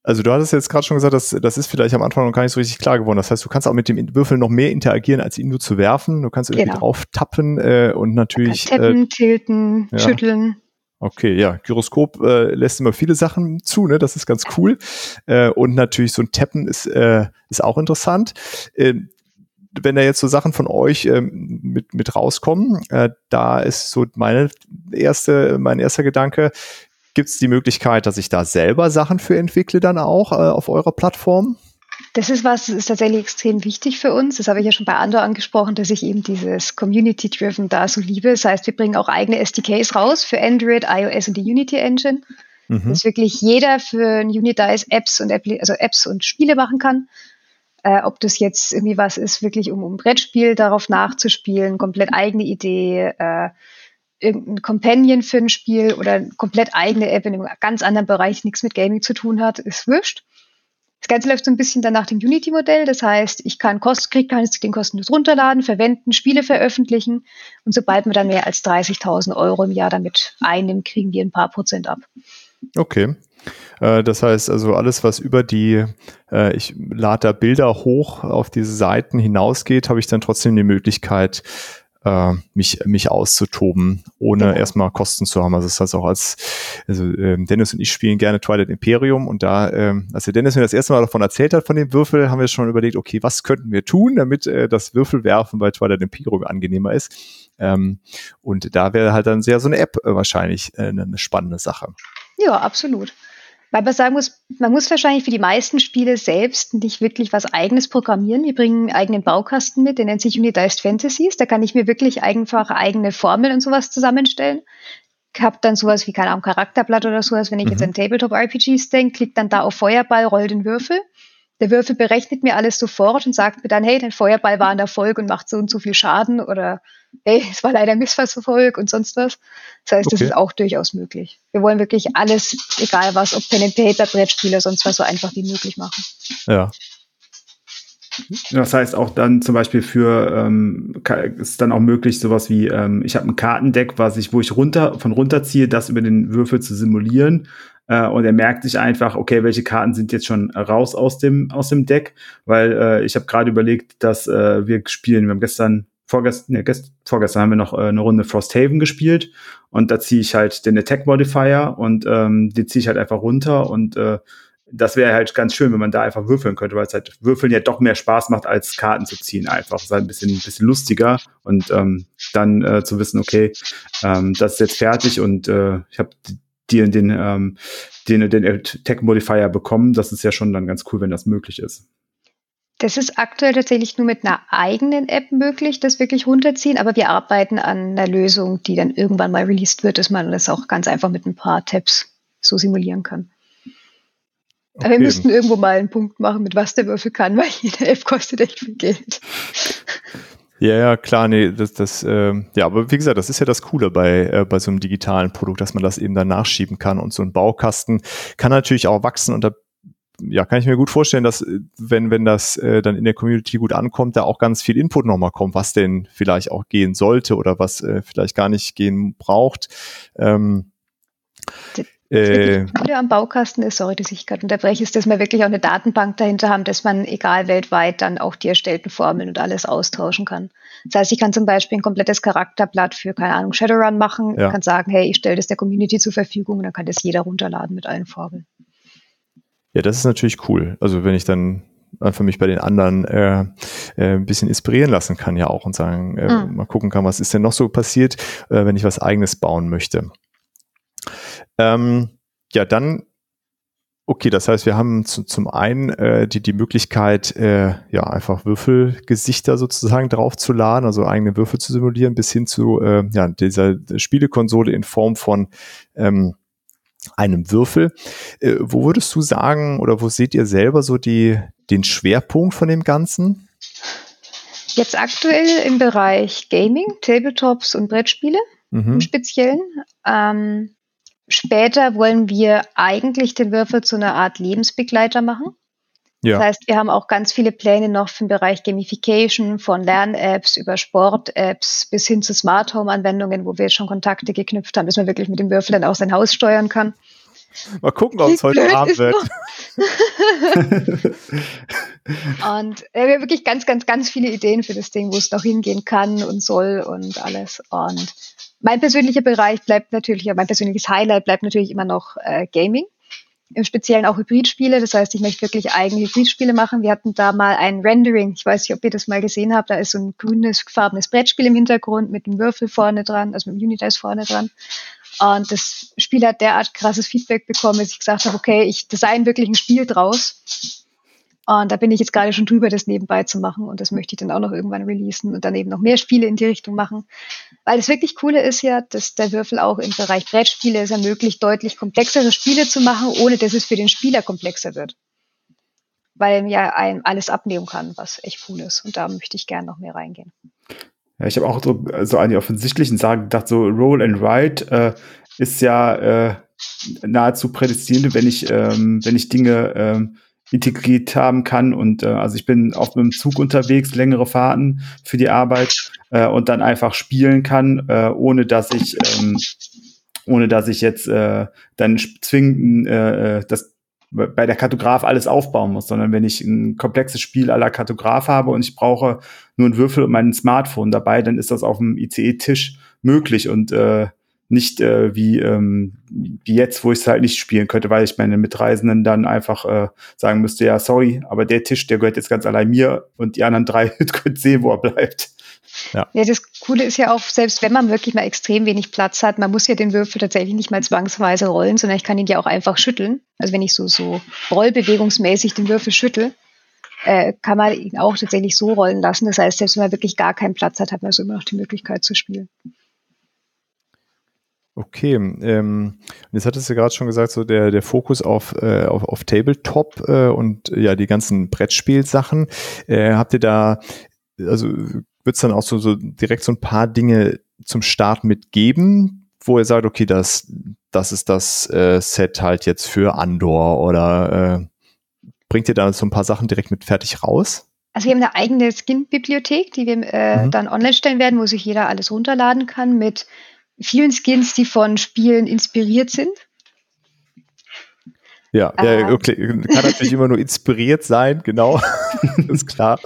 also du hattest jetzt gerade schon gesagt, dass das ist vielleicht am Anfang noch gar nicht so richtig klar geworden. Das heißt, du kannst auch mit dem Würfel noch mehr interagieren, als ihn nur zu werfen. Du kannst irgendwie genau. drauf tappen äh, und natürlich. Tappen, äh, tilten, ja. schütteln. Okay, ja, Gyroskop äh, lässt immer viele Sachen zu, ne? Das ist ganz cool. Äh, und natürlich so ein Tappen ist, äh, ist auch interessant. Äh, wenn da jetzt so Sachen von euch ähm, mit, mit rauskommen, äh, da ist so meine erste, mein erster Gedanke, Gibt es die Möglichkeit, dass ich da selber Sachen für entwickle dann auch äh, auf eurer Plattform? Das ist was, das ist tatsächlich extrem wichtig für uns. Das habe ich ja schon bei Ando angesprochen, dass ich eben dieses Community-Driven da so liebe. Das heißt, wir bringen auch eigene SDKs raus für Android, iOS und die Unity Engine. Mhm. Dass wirklich jeder für ein Unidice Apps und also Apps und Spiele machen kann. Äh, ob das jetzt irgendwie was ist, wirklich um, um ein Brettspiel darauf nachzuspielen, komplett eigene Idee, äh, irgendein Companion für ein Spiel oder eine komplett eigene App in einem ganz anderen Bereich, nichts mit Gaming zu tun hat, ist wurscht. Das Ganze läuft so ein bisschen dann nach dem Unity-Modell. Das heißt, ich kann Kost, krieg, kann es den kostenlos runterladen, verwenden, Spiele veröffentlichen. Und sobald man dann mehr als 30.000 Euro im Jahr damit einnimmt, kriegen wir ein paar Prozent ab. Okay. Äh, das heißt also alles, was über die, äh, ich lade da Bilder hoch auf diese Seiten hinausgeht, habe ich dann trotzdem die Möglichkeit, äh, mich, mich auszutoben, ohne genau. erstmal Kosten zu haben. Also das heißt auch als, also ähm, Dennis und ich spielen gerne Twilight Imperium und da, ähm, als der Dennis mir das erste Mal davon erzählt hat, von dem Würfel, haben wir schon überlegt, okay, was könnten wir tun, damit äh, das Würfelwerfen bei Twilight Imperium angenehmer ist. Ähm, und da wäre halt dann sehr so eine App äh, wahrscheinlich äh, eine spannende Sache. Ja, absolut. Weil man sagen muss, man muss wahrscheinlich für die meisten Spiele selbst nicht wirklich was eigenes programmieren. Wir bringen einen eigenen Baukasten mit, der nennt sich Unitized Fantasies. Da kann ich mir wirklich einfach eigene Formeln und sowas zusammenstellen. Ich habe dann sowas wie, keine Ahnung, Charakterblatt oder sowas, wenn ich mhm. jetzt an Tabletop-RPGs denke, klickt dann da auf Feuerball, roll den Würfel. Der Würfel berechnet mir alles sofort und sagt mir dann, hey, dein Feuerball war ein Erfolg und macht so und so viel Schaden oder hey, es war leider ein Missverfolg und sonst was. Das heißt, okay. das ist auch durchaus möglich. Wir wollen wirklich alles, egal was, ob Pen and Paper, Brettspiele, sonst was, so einfach wie möglich machen. Ja. Das heißt auch dann zum Beispiel für ähm, ist dann auch möglich sowas wie ähm, ich habe ein Kartendeck, was ich wo ich runter von runterziehe, das über den Würfel zu simulieren äh, und er merkt sich einfach, okay, welche Karten sind jetzt schon raus aus dem aus dem Deck, weil äh, ich habe gerade überlegt, dass äh, wir spielen, wir haben gestern vorgestern, nee, gest, vorgestern haben wir noch äh, eine Runde Frosthaven gespielt und da ziehe ich halt den Attack Modifier und ähm, die ziehe ich halt einfach runter und äh, das wäre halt ganz schön, wenn man da einfach würfeln könnte, weil es halt Würfeln ja doch mehr Spaß macht, als Karten zu ziehen. Einfach. Es ist halt ein bisschen, ein bisschen lustiger und ähm, dann äh, zu wissen, okay, ähm, das ist jetzt fertig und äh, ich habe dir den, ähm, den, den Tech Modifier bekommen. Das ist ja schon dann ganz cool, wenn das möglich ist. Das ist aktuell tatsächlich nur mit einer eigenen App möglich, das wirklich runterziehen, aber wir arbeiten an einer Lösung, die dann irgendwann mal released wird, dass man das auch ganz einfach mit ein paar Tabs so simulieren kann. Okay. Aber wir müssten irgendwo mal einen Punkt machen, mit was der Würfel kann, weil jede App kostet echt viel Geld. Ja, ja, klar, nee, das, das, äh, ja, aber wie gesagt, das ist ja das Coole bei, äh, bei so einem digitalen Produkt, dass man das eben dann nachschieben kann und so ein Baukasten kann natürlich auch wachsen und da ja, kann ich mir gut vorstellen, dass äh, wenn, wenn das äh, dann in der Community gut ankommt, da auch ganz viel Input nochmal kommt, was denn vielleicht auch gehen sollte oder was äh, vielleicht gar nicht gehen braucht. Ähm, äh, Gute am Baukasten ist, sorry, dass ich gerade unterbreche, ist, dass wir wirklich auch eine Datenbank dahinter haben, dass man egal weltweit dann auch die erstellten Formeln und alles austauschen kann. Das heißt, ich kann zum Beispiel ein komplettes Charakterblatt für, keine Ahnung, Shadowrun machen, ja. kann sagen, hey, ich stelle das der Community zur Verfügung und dann kann das jeder runterladen mit allen Formeln. Ja, das ist natürlich cool. Also wenn ich dann einfach mich bei den anderen äh, äh, ein bisschen inspirieren lassen kann ja auch und sagen, äh, mhm. mal gucken kann, was ist denn noch so passiert, äh, wenn ich was eigenes bauen möchte. Ähm, ja, dann Okay, das heißt, wir haben zu, zum einen äh, die, die Möglichkeit, äh, ja, einfach Würfelgesichter sozusagen draufzuladen, also eigene Würfel zu simulieren, bis hin zu äh, ja, dieser Spielekonsole in Form von ähm, einem Würfel. Äh, wo würdest du sagen oder wo seht ihr selber so die, den Schwerpunkt von dem Ganzen? Jetzt aktuell im Bereich Gaming, Tabletops und Brettspiele mhm. im Speziellen. Ähm, später wollen wir eigentlich den Würfel zu einer Art Lebensbegleiter machen. Ja. Das heißt, wir haben auch ganz viele Pläne noch für den Bereich Gamification, von Lern-Apps über Sport-Apps bis hin zu Smart Home-Anwendungen, wo wir schon Kontakte geknüpft haben, dass man wirklich mit dem Würfel dann auch sein Haus steuern kann. Mal gucken, ob es heute Abend wird. und äh, wir haben wirklich ganz, ganz, ganz viele Ideen für das Ding, wo es noch hingehen kann und soll und alles. Und mein persönlicher Bereich bleibt natürlich, mein persönliches Highlight bleibt natürlich immer noch äh, Gaming im Speziellen auch Hybridspiele. Das heißt, ich möchte wirklich eigene Hybridspiele machen. Wir hatten da mal ein Rendering. Ich weiß nicht, ob ihr das mal gesehen habt. Da ist so ein grünes, farbenes Brettspiel im Hintergrund mit einem Würfel vorne dran, also mit dem Unidice vorne dran. Und das Spiel hat derart krasses Feedback bekommen, dass ich gesagt habe, okay, ich design wirklich ein Spiel draus und da bin ich jetzt gerade schon drüber, das nebenbei zu machen. Und das möchte ich dann auch noch irgendwann releasen und dann eben noch mehr Spiele in die Richtung machen. Weil das wirklich Coole ist ja, dass der Würfel auch im Bereich Brettspiele es ermöglicht, deutlich komplexere Spiele zu machen, ohne dass es für den Spieler komplexer wird. Weil er ja einem alles abnehmen kann, was echt cool ist. Und da möchte ich gerne noch mehr reingehen. Ja, ich habe auch so, so an die offensichtlichen Sachen gedacht, so Roll and Write äh, ist ja äh, nahezu prädestiniert, wenn ich, ähm, wenn ich Dinge ähm, integriert haben kann. Und äh, also ich bin auf einem Zug unterwegs, längere Fahrten für die Arbeit äh, und dann einfach spielen kann, äh, ohne dass ich ähm, ohne dass ich jetzt äh, dann zwingend äh, äh, das bei der Kartograf alles aufbauen muss, sondern wenn ich ein komplexes Spiel aller Kartograf habe und ich brauche nur einen Würfel und mein Smartphone dabei, dann ist das auf dem ICE-Tisch möglich und äh, nicht äh, wie, ähm, wie jetzt, wo ich es halt nicht spielen könnte, weil ich meine Mitreisenden dann einfach äh, sagen müsste, ja, sorry, aber der Tisch, der gehört jetzt ganz allein mir und die anderen drei können sehen, wo er bleibt. Ja. ja, das Coole ist ja auch, selbst wenn man wirklich mal extrem wenig Platz hat, man muss ja den Würfel tatsächlich nicht mal zwangsweise rollen, sondern ich kann ihn ja auch einfach schütteln. Also wenn ich so, so rollbewegungsmäßig den Würfel schüttel, äh, kann man ihn auch tatsächlich so rollen lassen. Das heißt, selbst wenn man wirklich gar keinen Platz hat, hat man so immer noch die Möglichkeit zu spielen. Okay, ähm, jetzt hattest du gerade schon gesagt, so der, der Fokus auf, äh, auf, auf Tabletop äh, und ja, die ganzen Brettspielsachen. Äh, habt ihr da, also wird es dann auch so, so direkt so ein paar Dinge zum Start mitgeben, wo ihr sagt, okay, das, das ist das äh, Set halt jetzt für Andor oder äh, bringt ihr da so ein paar Sachen direkt mit fertig raus? Also wir haben eine eigene Skin-Bibliothek, die wir äh, mhm. dann online stellen werden, wo sich jeder alles runterladen kann mit vielen Skins, die von Spielen inspiriert sind. Ja, äh, okay. kann natürlich immer nur inspiriert sein, genau. ist klar.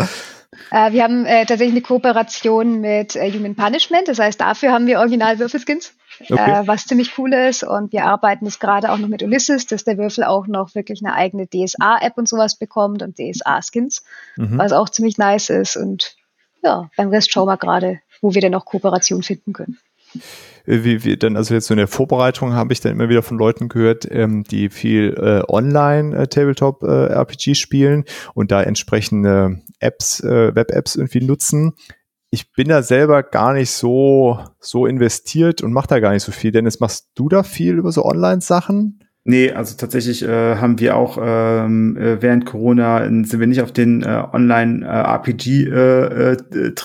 Äh, wir haben äh, tatsächlich eine Kooperation mit äh, Human Punishment, das heißt, dafür haben wir original Würfelskins, okay. Äh, was ziemlich cool ist. Und wir arbeiten jetzt gerade auch noch mit Ulysses, dass der Würfel auch noch wirklich eine eigene DSA-App und sowas bekommt und DSA-Skins, mhm. was auch ziemlich nice ist. Und ja, beim Rest schauen wir gerade, wo wir denn noch Kooperation finden können. Äh, wie, wie dann, also jetzt so in der Vorbereitung habe ich dann immer wieder von Leuten gehört, ähm, die viel äh, online äh, Tabletop äh, RPG spielen und da entsprechende Apps, äh, Web-Apps irgendwie nutzen. Ich bin da selber gar nicht so, so investiert und mache da gar nicht so viel. Dennis, machst du da viel über so Online-Sachen? Nee, also tatsächlich äh, haben wir auch ähm, äh, während Corona sind wir nicht auf den äh, Online-RPG-Trip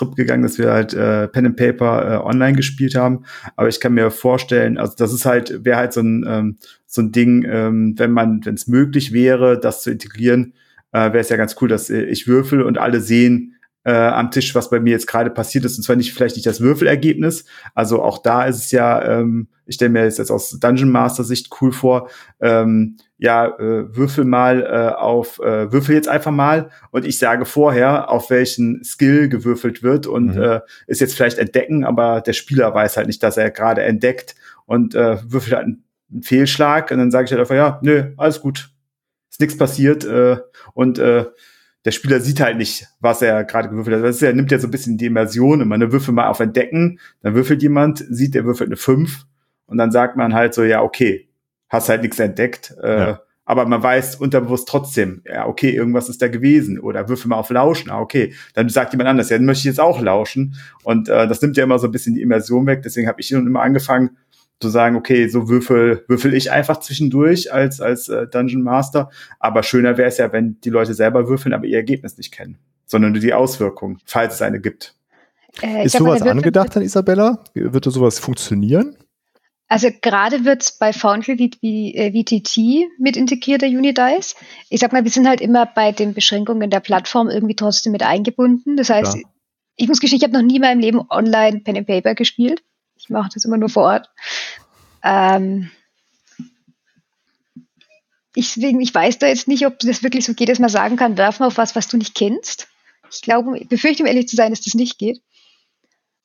äh, äh, gegangen, dass wir halt äh, Pen and Paper äh, online gespielt haben. Aber ich kann mir vorstellen, also das ist halt, wäre halt so ein, ähm, so ein Ding, ähm, wenn man, wenn es möglich wäre, das zu integrieren, äh, wäre es ja ganz cool, dass äh, ich würfel und alle sehen, äh, am Tisch, was bei mir jetzt gerade passiert ist. Und zwar nicht vielleicht nicht das Würfelergebnis. Also auch da ist es ja, ähm, ich stelle mir jetzt aus Dungeon Master Sicht cool vor, ähm, ja, äh, würfel mal äh, auf, äh, würfel jetzt einfach mal und ich sage vorher, auf welchen Skill gewürfelt wird und mhm. äh, ist jetzt vielleicht entdecken, aber der Spieler weiß halt nicht, dass er gerade entdeckt und äh, würfelt halt einen, einen Fehlschlag und dann sage ich halt einfach, ja, nö, alles gut, ist nichts passiert äh, und äh, der Spieler sieht halt nicht, was er gerade gewürfelt hat. Das ist, er nimmt ja so ein bisschen die Immersion und man würfelt mal auf Entdecken, dann würfelt jemand, sieht, er würfelt eine 5 und dann sagt man halt so, ja, okay, hast halt nichts entdeckt, äh, ja. aber man weiß unterbewusst trotzdem, ja, okay, irgendwas ist da gewesen oder würfel mal auf Lauschen, ah, okay, dann sagt jemand anders, ja, dann möchte ich jetzt auch lauschen und äh, das nimmt ja immer so ein bisschen die Immersion weg, deswegen habe ich immer angefangen, zu sagen, okay, so würfel, würfel ich einfach zwischendurch als, als äh, Dungeon Master. Aber schöner wäre es ja, wenn die Leute selber würfeln, aber ihr Ergebnis nicht kennen, sondern nur die Auswirkung, falls es eine gibt. Äh, Ist sowas angedacht an Isabella? Wird da sowas funktionieren? Also gerade wird bei Foundry wie, äh, VTT mit integrierter Unidice. Ich sag mal, wir sind halt immer bei den Beschränkungen der Plattform irgendwie trotzdem mit eingebunden. Das heißt, ja. ich muss gestehen, ich habe noch nie in meinem Leben online Pen and Paper gespielt. Ich mache das immer nur vor Ort. Ähm, ich, ich weiß da jetzt nicht, ob das wirklich so geht, dass man sagen kann, werf mal auf was, was du nicht kennst. Ich glaube, ich befürchte, um ehrlich zu sein, dass das nicht geht.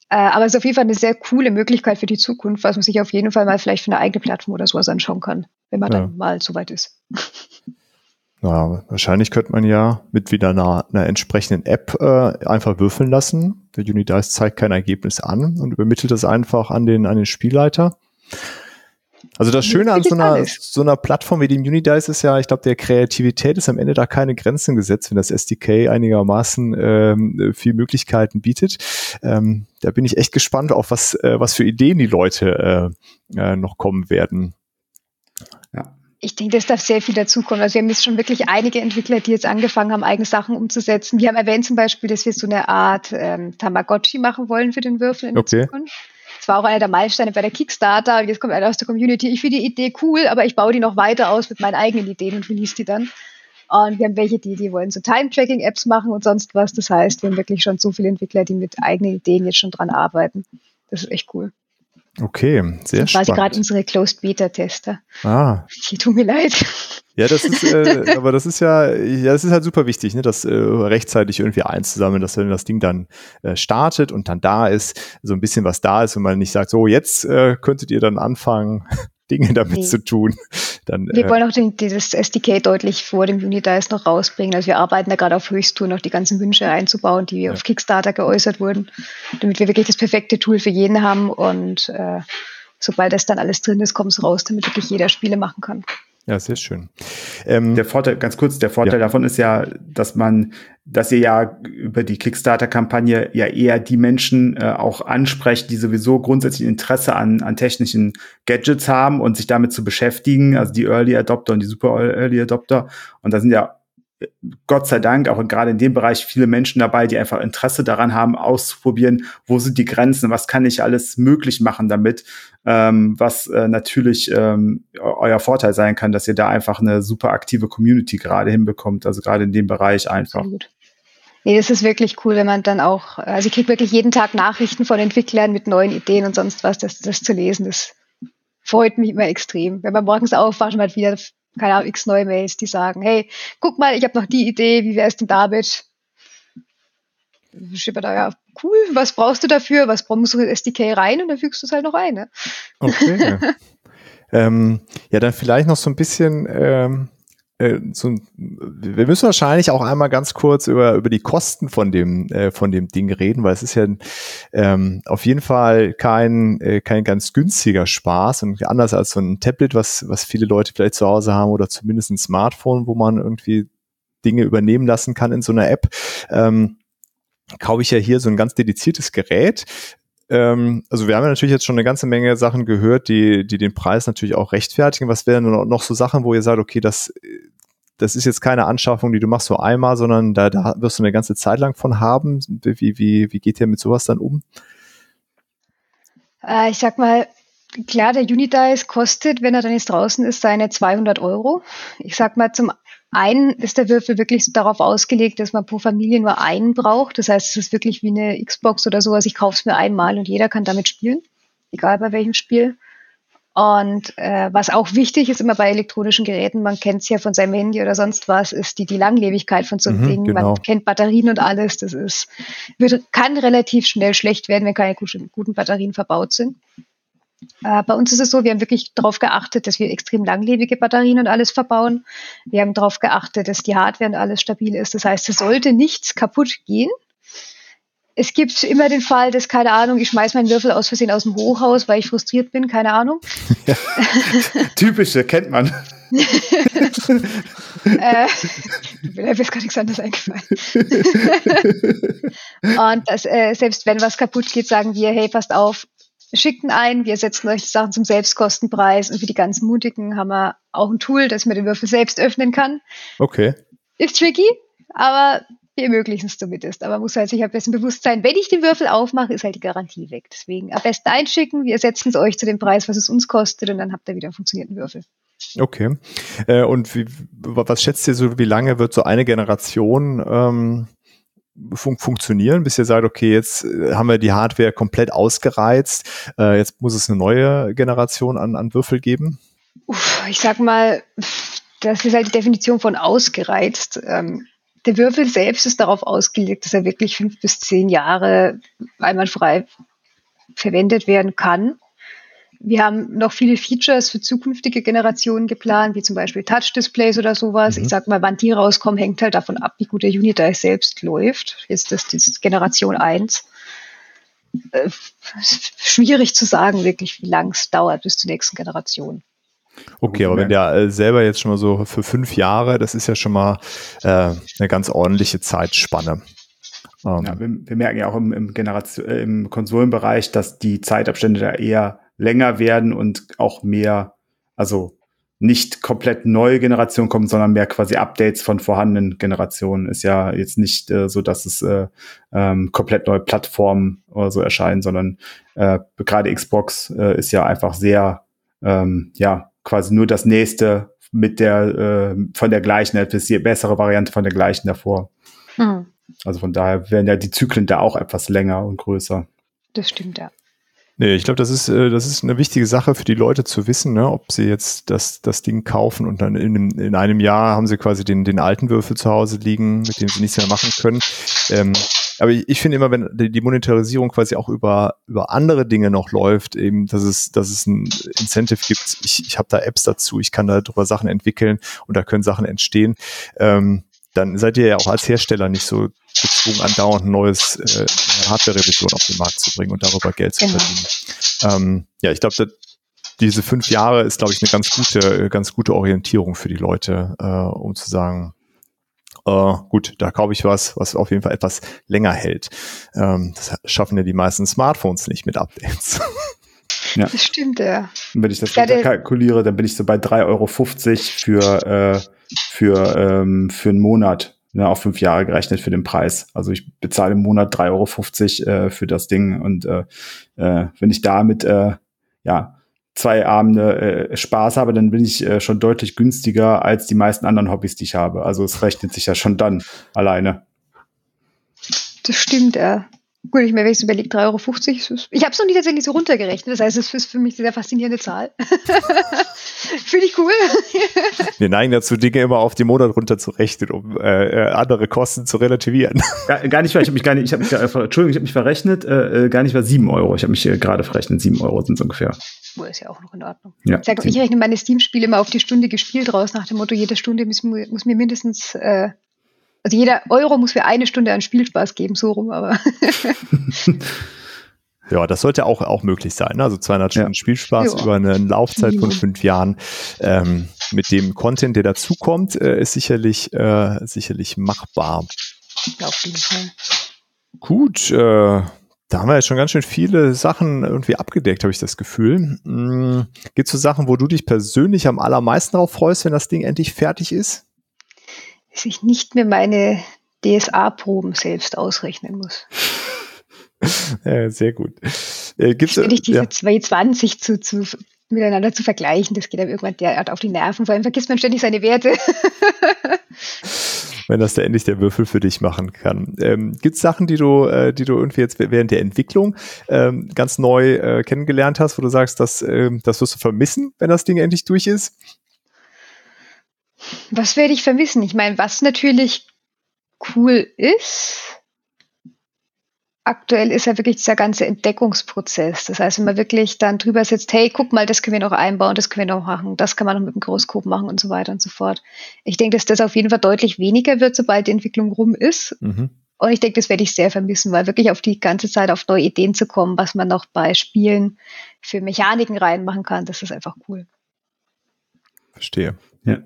Äh, aber es ist auf jeden Fall eine sehr coole Möglichkeit für die Zukunft, was man sich auf jeden Fall mal vielleicht für eine eigene Plattform oder sowas anschauen kann, wenn man ja. dann mal so weit ist. Ja, wahrscheinlich könnte man ja mit wieder einer, einer entsprechenden App äh, einfach würfeln lassen. Der Unidice zeigt kein Ergebnis an und übermittelt das einfach an den, an den Spielleiter. Also das Schöne an so einer, so einer Plattform wie dem Unidice ist ja, ich glaube, der Kreativität ist am Ende da keine Grenzen gesetzt, wenn das SDK einigermaßen ähm, viel Möglichkeiten bietet. Ähm, da bin ich echt gespannt auf was, äh, was für Ideen die Leute äh, äh, noch kommen werden. Ich denke, es darf sehr viel dazukommen. Also wir haben jetzt schon wirklich einige Entwickler, die jetzt angefangen haben, eigene Sachen umzusetzen. Wir haben erwähnt zum Beispiel, dass wir so eine Art ähm, Tamagotchi machen wollen für den Würfel in okay. der Zukunft. Das war auch einer der Meilensteine bei der Kickstarter. Und jetzt kommt einer aus der Community. Ich finde die Idee cool, aber ich baue die noch weiter aus mit meinen eigenen Ideen und release die dann. Und wir haben welche, die, die wollen so Time-Tracking-Apps machen und sonst was. Das heißt, wir haben wirklich schon so viele Entwickler, die mit eigenen Ideen jetzt schon dran arbeiten. Das ist echt cool. Okay, sehr das spannend. Quasi gerade unsere Closed Beta Tester. Ah. Die tut mir leid. Ja, das ist, äh, aber das ist ja, ja, das ist halt super wichtig, ne, das äh, rechtzeitig irgendwie einzusammeln, dass wenn das Ding dann äh, startet und dann da ist, so ein bisschen was da ist und man nicht sagt, so jetzt äh, könntet ihr dann anfangen, Dinge damit nee. zu tun. Dann, wir äh, wollen auch den, dieses SDK deutlich vor dem Unidice noch rausbringen. Also wir arbeiten da gerade auf Höchsttour noch die ganzen Wünsche einzubauen, die ja. auf Kickstarter geäußert wurden, damit wir wirklich das perfekte Tool für jeden haben und äh, sobald das dann alles drin ist, kommt es raus, damit wirklich jeder Spiele machen kann. Ja, sehr schön. Ähm, der Vorteil, ganz kurz, der Vorteil ja. davon ist ja, dass man, dass ihr ja über die Kickstarter-Kampagne ja eher die Menschen äh, auch ansprecht, die sowieso grundsätzlich Interesse an, an technischen Gadgets haben und sich damit zu beschäftigen, also die Early Adopter und die Super Early Adopter. Und da sind ja Gott sei Dank auch gerade in dem Bereich viele Menschen dabei, die einfach Interesse daran haben, auszuprobieren, wo sind die Grenzen, was kann ich alles möglich machen damit, ähm, was äh, natürlich ähm, euer Vorteil sein kann, dass ihr da einfach eine super aktive Community gerade hinbekommt, also gerade in dem Bereich einfach. Absolut. Nee, das ist wirklich cool, wenn man dann auch, also ich kriege wirklich jeden Tag Nachrichten von Entwicklern mit neuen Ideen und sonst was, das, das zu lesen, das freut mich immer extrem. Wenn man morgens aufwacht und hat wieder keine Ahnung, x neue Mails, die sagen, hey, guck mal, ich habe noch die Idee, wie wäre es denn damit? Steht da, ja, cool, was brauchst du dafür? Was brauchst du in SDK rein? Und dann fügst du es halt noch ein. Ne? Okay. ähm, ja, dann vielleicht noch so ein bisschen ähm, äh, so, wir müssen wahrscheinlich auch einmal ganz kurz über, über die Kosten von dem, äh, von dem Ding reden, weil es ist ja ähm, auf jeden Fall kein, äh, kein ganz günstiger Spaß und anders als so ein Tablet, was, was viele Leute vielleicht zu Hause haben oder zumindest ein Smartphone, wo man irgendwie Dinge übernehmen lassen kann in so einer App. Ähm, kaufe ich ja hier so ein ganz dediziertes Gerät, ähm, also wir haben ja natürlich jetzt schon eine ganze Menge Sachen gehört, die, die den Preis natürlich auch rechtfertigen. Was wären noch, so Sachen, wo ihr sagt, okay, das, das ist jetzt keine Anschaffung, die du machst so einmal, sondern da, da wirst du eine ganze Zeit lang von haben. Wie, wie, wie geht ihr mit sowas dann um? Äh, ich sag mal, klar, der Unidice kostet, wenn er dann jetzt draußen ist, seine 200 Euro. Ich sag mal, zum einen ist der Würfel wirklich darauf ausgelegt, dass man pro Familie nur einen braucht. Das heißt, es ist wirklich wie eine Xbox oder sowas. Ich kaufe es mir einmal und jeder kann damit spielen, egal bei welchem Spiel. Und äh, was auch wichtig ist immer bei elektronischen Geräten, man kennt es ja von seinem Handy oder sonst was, ist die, die Langlebigkeit von so einem mhm, Ding. Genau. Man kennt Batterien und alles. Das ist, wird, kann relativ schnell schlecht werden, wenn keine guten Batterien verbaut sind. Äh, bei uns ist es so, wir haben wirklich darauf geachtet, dass wir extrem langlebige Batterien und alles verbauen. Wir haben darauf geachtet, dass die Hardware und alles stabil ist. Das heißt, es sollte nichts kaputt gehen. Es gibt immer den Fall, dass, keine Ahnung, ich schmeiß meinen Würfel aus Versehen aus dem Hochhaus, weil ich frustriert bin, keine Ahnung. Ja. Typische, kennt man. äh, mir ist gar nichts anderes eingefallen. und das, äh, selbst wenn was kaputt geht, sagen wir, hey, passt auf, schickten ein, wir setzen euch die Sachen zum Selbstkostenpreis und für die ganz Mutigen haben wir auch ein Tool, das man den Würfel selbst öffnen kann. Okay. Ist tricky, aber wir ermöglichen es zumindest. Aber man muss halt sich am besten bewusst sein, wenn ich den Würfel aufmache, ist halt die Garantie weg. Deswegen am besten einschicken, wir setzen es euch zu dem Preis, was es uns kostet und dann habt ihr wieder einen funktionierenden Würfel. Okay. Äh, und wie, was schätzt ihr so, wie lange wird so eine Generation ähm, fun funktionieren, bis ihr sagt, okay, jetzt äh, haben wir die Hardware komplett ausgereizt, äh, jetzt muss es eine neue Generation an, an Würfel geben? Uff, ich sag mal, das ist halt die Definition von ausgereizt. Ähm, der Würfel selbst ist darauf ausgelegt, dass er wirklich fünf bis zehn Jahre einwandfrei verwendet werden kann. Wir haben noch viele Features für zukünftige Generationen geplant, wie zum Beispiel Touch-Displays oder sowas. Mhm. Ich sag mal, wann die rauskommen, hängt halt davon ab, wie gut der Unidice selbst läuft. Jetzt ist das Generation 1. Äh, schwierig zu sagen, wirklich, wie lang es dauert bis zur nächsten Generation. Okay, aber wenn der äh, selber jetzt schon mal so für fünf Jahre, das ist ja schon mal äh, eine ganz ordentliche Zeitspanne. Ähm. Ja, wir, wir, merken ja auch im, im, Generation, äh, im Konsolenbereich, dass die Zeitabstände da eher länger werden und auch mehr, also nicht komplett neue Generationen kommen, sondern mehr quasi Updates von vorhandenen Generationen. Ist ja jetzt nicht äh, so, dass es äh, ähm, komplett neue Plattformen oder so erscheinen, sondern äh, gerade Xbox äh, ist ja einfach sehr ähm, ja quasi nur das nächste mit der äh, von der gleichen, etwas bessere Variante von der gleichen davor. Hm. Also von daher werden ja die Zyklen da auch etwas länger und größer. Das stimmt, ja. Nee, ich glaube, das ist, äh, das ist eine wichtige Sache für die Leute zu wissen, ne, ob sie jetzt das, das Ding kaufen und dann in einem, in einem Jahr haben sie quasi den, den alten Würfel zu Hause liegen, mit dem sie nichts mehr machen können. Ähm, aber ich, ich finde immer, wenn die Monetarisierung quasi auch über, über andere Dinge noch läuft, eben, dass es, dass es ein Incentive gibt, ich, ich habe da Apps dazu, ich kann da drüber Sachen entwickeln und da können Sachen entstehen, ähm, dann seid ihr ja auch als Hersteller nicht so gezwungen, andauernd ein neues äh, Hardware-Revision auf den Markt zu bringen und darüber Geld zu genau. verdienen. Ähm, ja, ich glaube, diese fünf Jahre ist, glaube ich, eine ganz gute, ganz gute Orientierung für die Leute, äh, um zu sagen, äh, gut, da kaufe ich was, was auf jeden Fall etwas länger hält. Ähm, das schaffen ja die meisten Smartphones nicht mit Updates. Ja. Das stimmt, ja. Und wenn ich das ja, kalkuliere, dann bin ich so bei 3,50 Euro für, äh, für, ähm, für einen Monat, ne, auf fünf Jahre gerechnet für den Preis. Also ich bezahle im Monat 3,50 Euro äh, für das Ding. Und äh, äh, wenn ich damit äh, ja, zwei Abende äh, Spaß habe, dann bin ich äh, schon deutlich günstiger als die meisten anderen Hobbys, die ich habe. Also es rechnet sich ja schon dann alleine. Das stimmt, ja. Gut, ich mir, wenn ich überlege, 3,50 Euro. Ich habe es noch nie tatsächlich so runtergerechnet. Das heißt, es ist für mich eine sehr faszinierende Zahl. Finde ich cool. Wir neigen dazu, Dinge immer auf den Monat runterzurechnen, um äh, äh, andere Kosten zu relativieren. Gar, gar nicht, weil ich habe mich gar nicht, ich habe mich, Entschuldigung, ich habe mich verrechnet, äh, äh gar nicht, weil 7 Euro. Ich habe mich hier gerade verrechnet, 7 Euro sind es ungefähr. Oh, ist ja auch noch in Ordnung. Ja, ich, sag, ich rechne meine Steam-Spiele immer auf die Stunde gespielt raus, nach dem Motto, jede Stunde muss, muss mir mindestens äh, also jeder Euro muss für eine Stunde an Spielspaß geben, so rum, aber. Ja, das sollte auch, auch möglich sein. Ne? Also 200 Stunden ja. Spielspaß ja. über eine Laufzeit von fünf Jahren ähm, mit dem Content, der dazukommt, äh, ist sicherlich, äh, sicherlich machbar. Auf jeden Fall. Gut, äh, da haben wir jetzt schon ganz schön viele Sachen irgendwie abgedeckt, habe ich das Gefühl. Mhm. Gibt es so Sachen, wo du dich persönlich am allermeisten darauf freust, wenn das Ding endlich fertig ist? Dass ich nicht mehr meine DSA-Proben selbst ausrechnen muss. Ja, sehr gut. Äh, gibt's, ich diese ja. 220 zu, zu, miteinander zu vergleichen, das geht einem irgendwann derart auf die Nerven. Vor allem vergisst man ständig seine Werte. Wenn das da endlich der Würfel für dich machen kann. Ähm, Gibt es Sachen, die du, äh, die du irgendwie jetzt während der Entwicklung ähm, ganz neu äh, kennengelernt hast, wo du sagst, dass, äh, das wirst du vermissen, wenn das Ding endlich durch ist? Was werde ich vermissen? Ich meine, was natürlich cool ist, aktuell ist ja wirklich dieser ganze Entdeckungsprozess. Das heißt, wenn man wirklich dann drüber sitzt, hey, guck mal, das können wir noch einbauen, das können wir noch machen, das kann man noch mit dem Großcoop machen und so weiter und so fort. Ich denke, dass das auf jeden Fall deutlich weniger wird, sobald die Entwicklung rum ist. Mhm. Und ich denke, das werde ich sehr vermissen, weil wirklich auf die ganze Zeit auf neue Ideen zu kommen, was man noch bei Spielen für Mechaniken reinmachen kann, das ist einfach cool. Verstehe. Ja.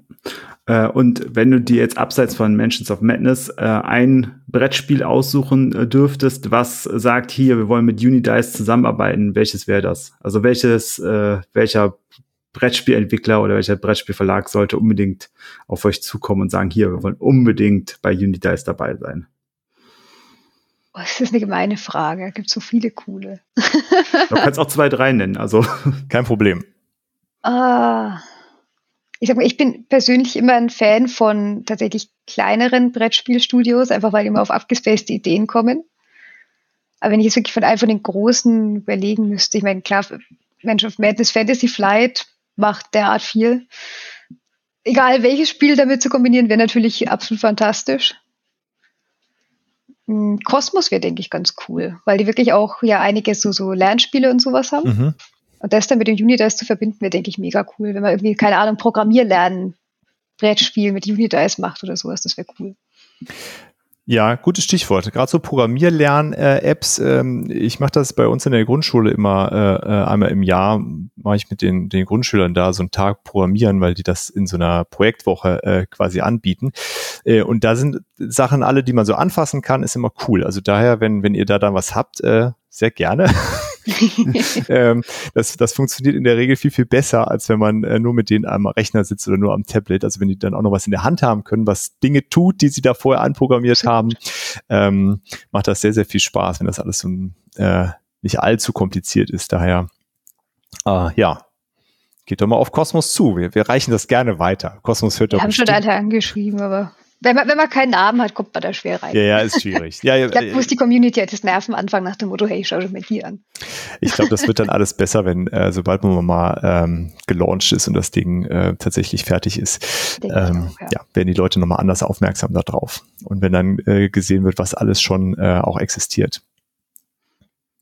Äh, und wenn du dir jetzt abseits von Mansions of Madness äh, ein Brettspiel aussuchen äh, dürftest, was sagt hier, wir wollen mit Unidice zusammenarbeiten, welches wäre das? Also welches, äh, welcher Brettspielentwickler oder welcher Brettspielverlag sollte unbedingt auf euch zukommen und sagen, hier, wir wollen unbedingt bei Unidice dabei sein? Oh, das ist eine gemeine Frage. Es gibt so viele coole. du kannst auch zwei, drei nennen, also. Kein Problem. Ah. Ich sag mal, ich bin persönlich immer ein Fan von tatsächlich kleineren Brettspielstudios, einfach weil immer auf abgespacede Ideen kommen. Aber wenn ich jetzt wirklich von einem von den großen überlegen müsste, ich meine, klar, Mensch of Madness Fantasy Flight macht derart viel. Egal welches Spiel damit zu kombinieren, wäre natürlich absolut fantastisch. Kosmos hm, wäre, denke ich, ganz cool, weil die wirklich auch ja einige so, so Lernspiele und sowas haben. Mhm. Und das dann mit dem Unidice zu verbinden, wäre, denke ich, mega cool. Wenn man irgendwie, keine Ahnung, Programmierlernen, Brettspiel mit Unidice macht oder sowas, das wäre cool. Ja, gutes Stichwort. Gerade so Programmierlern-Apps. Ähm, ich mache das bei uns in der Grundschule immer äh, äh, einmal im Jahr. Mache ich mit den, den Grundschülern da so einen Tag Programmieren, weil die das in so einer Projektwoche äh, quasi anbieten. Äh, und da sind Sachen alle, die man so anfassen kann, ist immer cool. Also daher, wenn wenn ihr da dann was habt, äh, sehr gerne. ähm, das, das funktioniert in der Regel viel, viel besser, als wenn man äh, nur mit denen am Rechner sitzt oder nur am Tablet. Also wenn die dann auch noch was in der Hand haben können, was Dinge tut, die sie da vorher anprogrammiert haben, ähm, macht das sehr, sehr viel Spaß, wenn das alles so äh, nicht allzu kompliziert ist. Daher, äh, ja, geht doch mal auf Kosmos zu. Wir, wir reichen das gerne weiter. Kosmos hört doch Wir haben schon alle angeschrieben, aber wenn man, wenn man keinen Namen hat, kommt man da schwer rein. Ja, ja, ist schwierig. Ja, ich glaube, muss die Community das Nerven anfangen nach dem Motto, hey, schau schon mit hier an. Ich glaube, das wird dann alles besser, wenn, äh, sobald man mal ähm, gelauncht ist und das Ding äh, tatsächlich fertig ist, ähm, auch, ja. ja. werden die Leute nochmal anders aufmerksam darauf. Und wenn dann äh, gesehen wird, was alles schon äh, auch existiert.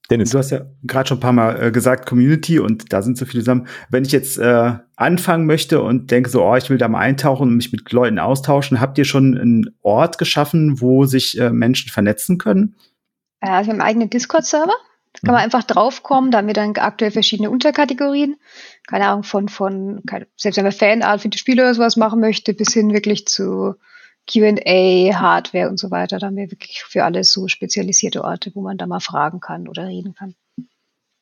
Dennis. Du hast ja gerade schon ein paar Mal äh, gesagt, Community und da sind so viele zusammen. Wenn ich jetzt äh, anfangen möchte und denke so, oh, ich will da mal eintauchen und mich mit Leuten austauschen, habt ihr schon einen Ort geschaffen, wo sich äh, Menschen vernetzen können? Äh, also wir haben einen eigenen Discord-Server. Da kann man mhm. einfach draufkommen. Da haben wir dann aktuell verschiedene Unterkategorien. Keine Ahnung, von, von, selbst wenn man Fanart für die Spiele oder sowas machen möchte, bis hin wirklich zu QA, Hardware und so weiter. Da haben wir wirklich für alles so spezialisierte Orte, wo man da mal fragen kann oder reden kann.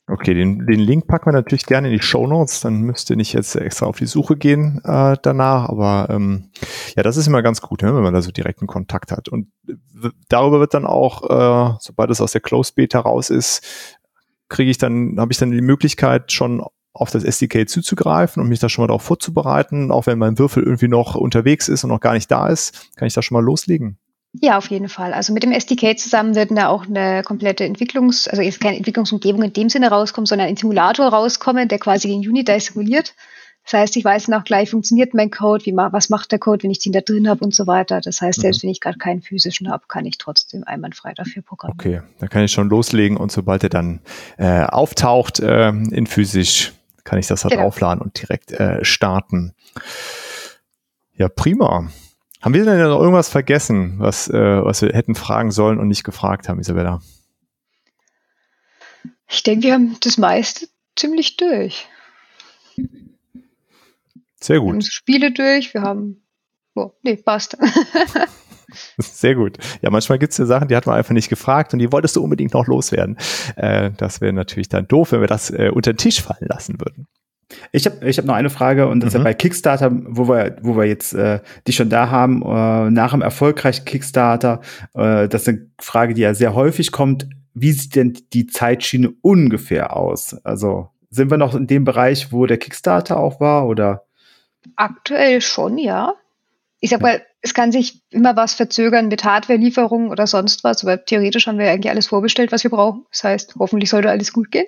Okay, den, den Link packen wir natürlich gerne in die Show Notes. Dann müsst ihr nicht jetzt extra auf die Suche gehen äh, danach. Aber ähm, ja, das ist immer ganz gut, ne, wenn man da so direkten Kontakt hat. Und darüber wird dann auch, äh, sobald es aus der Closed Beta raus ist, kriege ich dann, habe ich dann die Möglichkeit, schon auf das SDK zuzugreifen und mich da schon mal darauf vorzubereiten. Auch wenn mein Würfel irgendwie noch unterwegs ist und noch gar nicht da ist, kann ich da schon mal loslegen. Ja, auf jeden Fall. Also mit dem SDK zusammen wird da auch eine komplette Entwicklungs-, also jetzt keine Entwicklungsumgebung in dem Sinne rauskommen, sondern ein Simulator rauskommen, der quasi den Unity simuliert. Das heißt, ich weiß dann auch gleich, funktioniert mein Code, wie was macht der Code, wenn ich den da drin habe und so weiter. Das heißt, selbst mhm. wenn ich gerade keinen physischen habe, kann ich trotzdem einwandfrei dafür programmieren. Okay, da kann ich schon loslegen und sobald er dann äh, auftaucht äh, in physisch, kann ich das halt genau. aufladen und direkt äh, starten. Ja, prima. Haben wir denn noch irgendwas vergessen, was, äh, was wir hätten fragen sollen und nicht gefragt haben, Isabella? Ich denke, wir haben das meiste ziemlich durch. Sehr gut. Wir haben Spiele durch, wir haben. Oh, nee, passt. Sehr gut. Ja, manchmal gibt es ja Sachen, die hat man einfach nicht gefragt und die wolltest du unbedingt noch loswerden. Äh, das wäre natürlich dann doof, wenn wir das äh, unter den Tisch fallen lassen würden. Ich habe ich hab noch eine Frage und das mhm. ist ja bei Kickstarter, wo wir, wo wir jetzt äh, die schon da haben, äh, nach einem erfolgreichen Kickstarter, äh, das ist eine Frage, die ja sehr häufig kommt. Wie sieht denn die Zeitschiene ungefähr aus? Also sind wir noch in dem Bereich, wo der Kickstarter auch war oder? Aktuell schon, ja. Ich sag mal, es kann sich immer was verzögern mit Hardware-Lieferungen oder sonst was, aber theoretisch haben wir eigentlich alles vorbestellt, was wir brauchen. Das heißt, hoffentlich sollte alles gut gehen.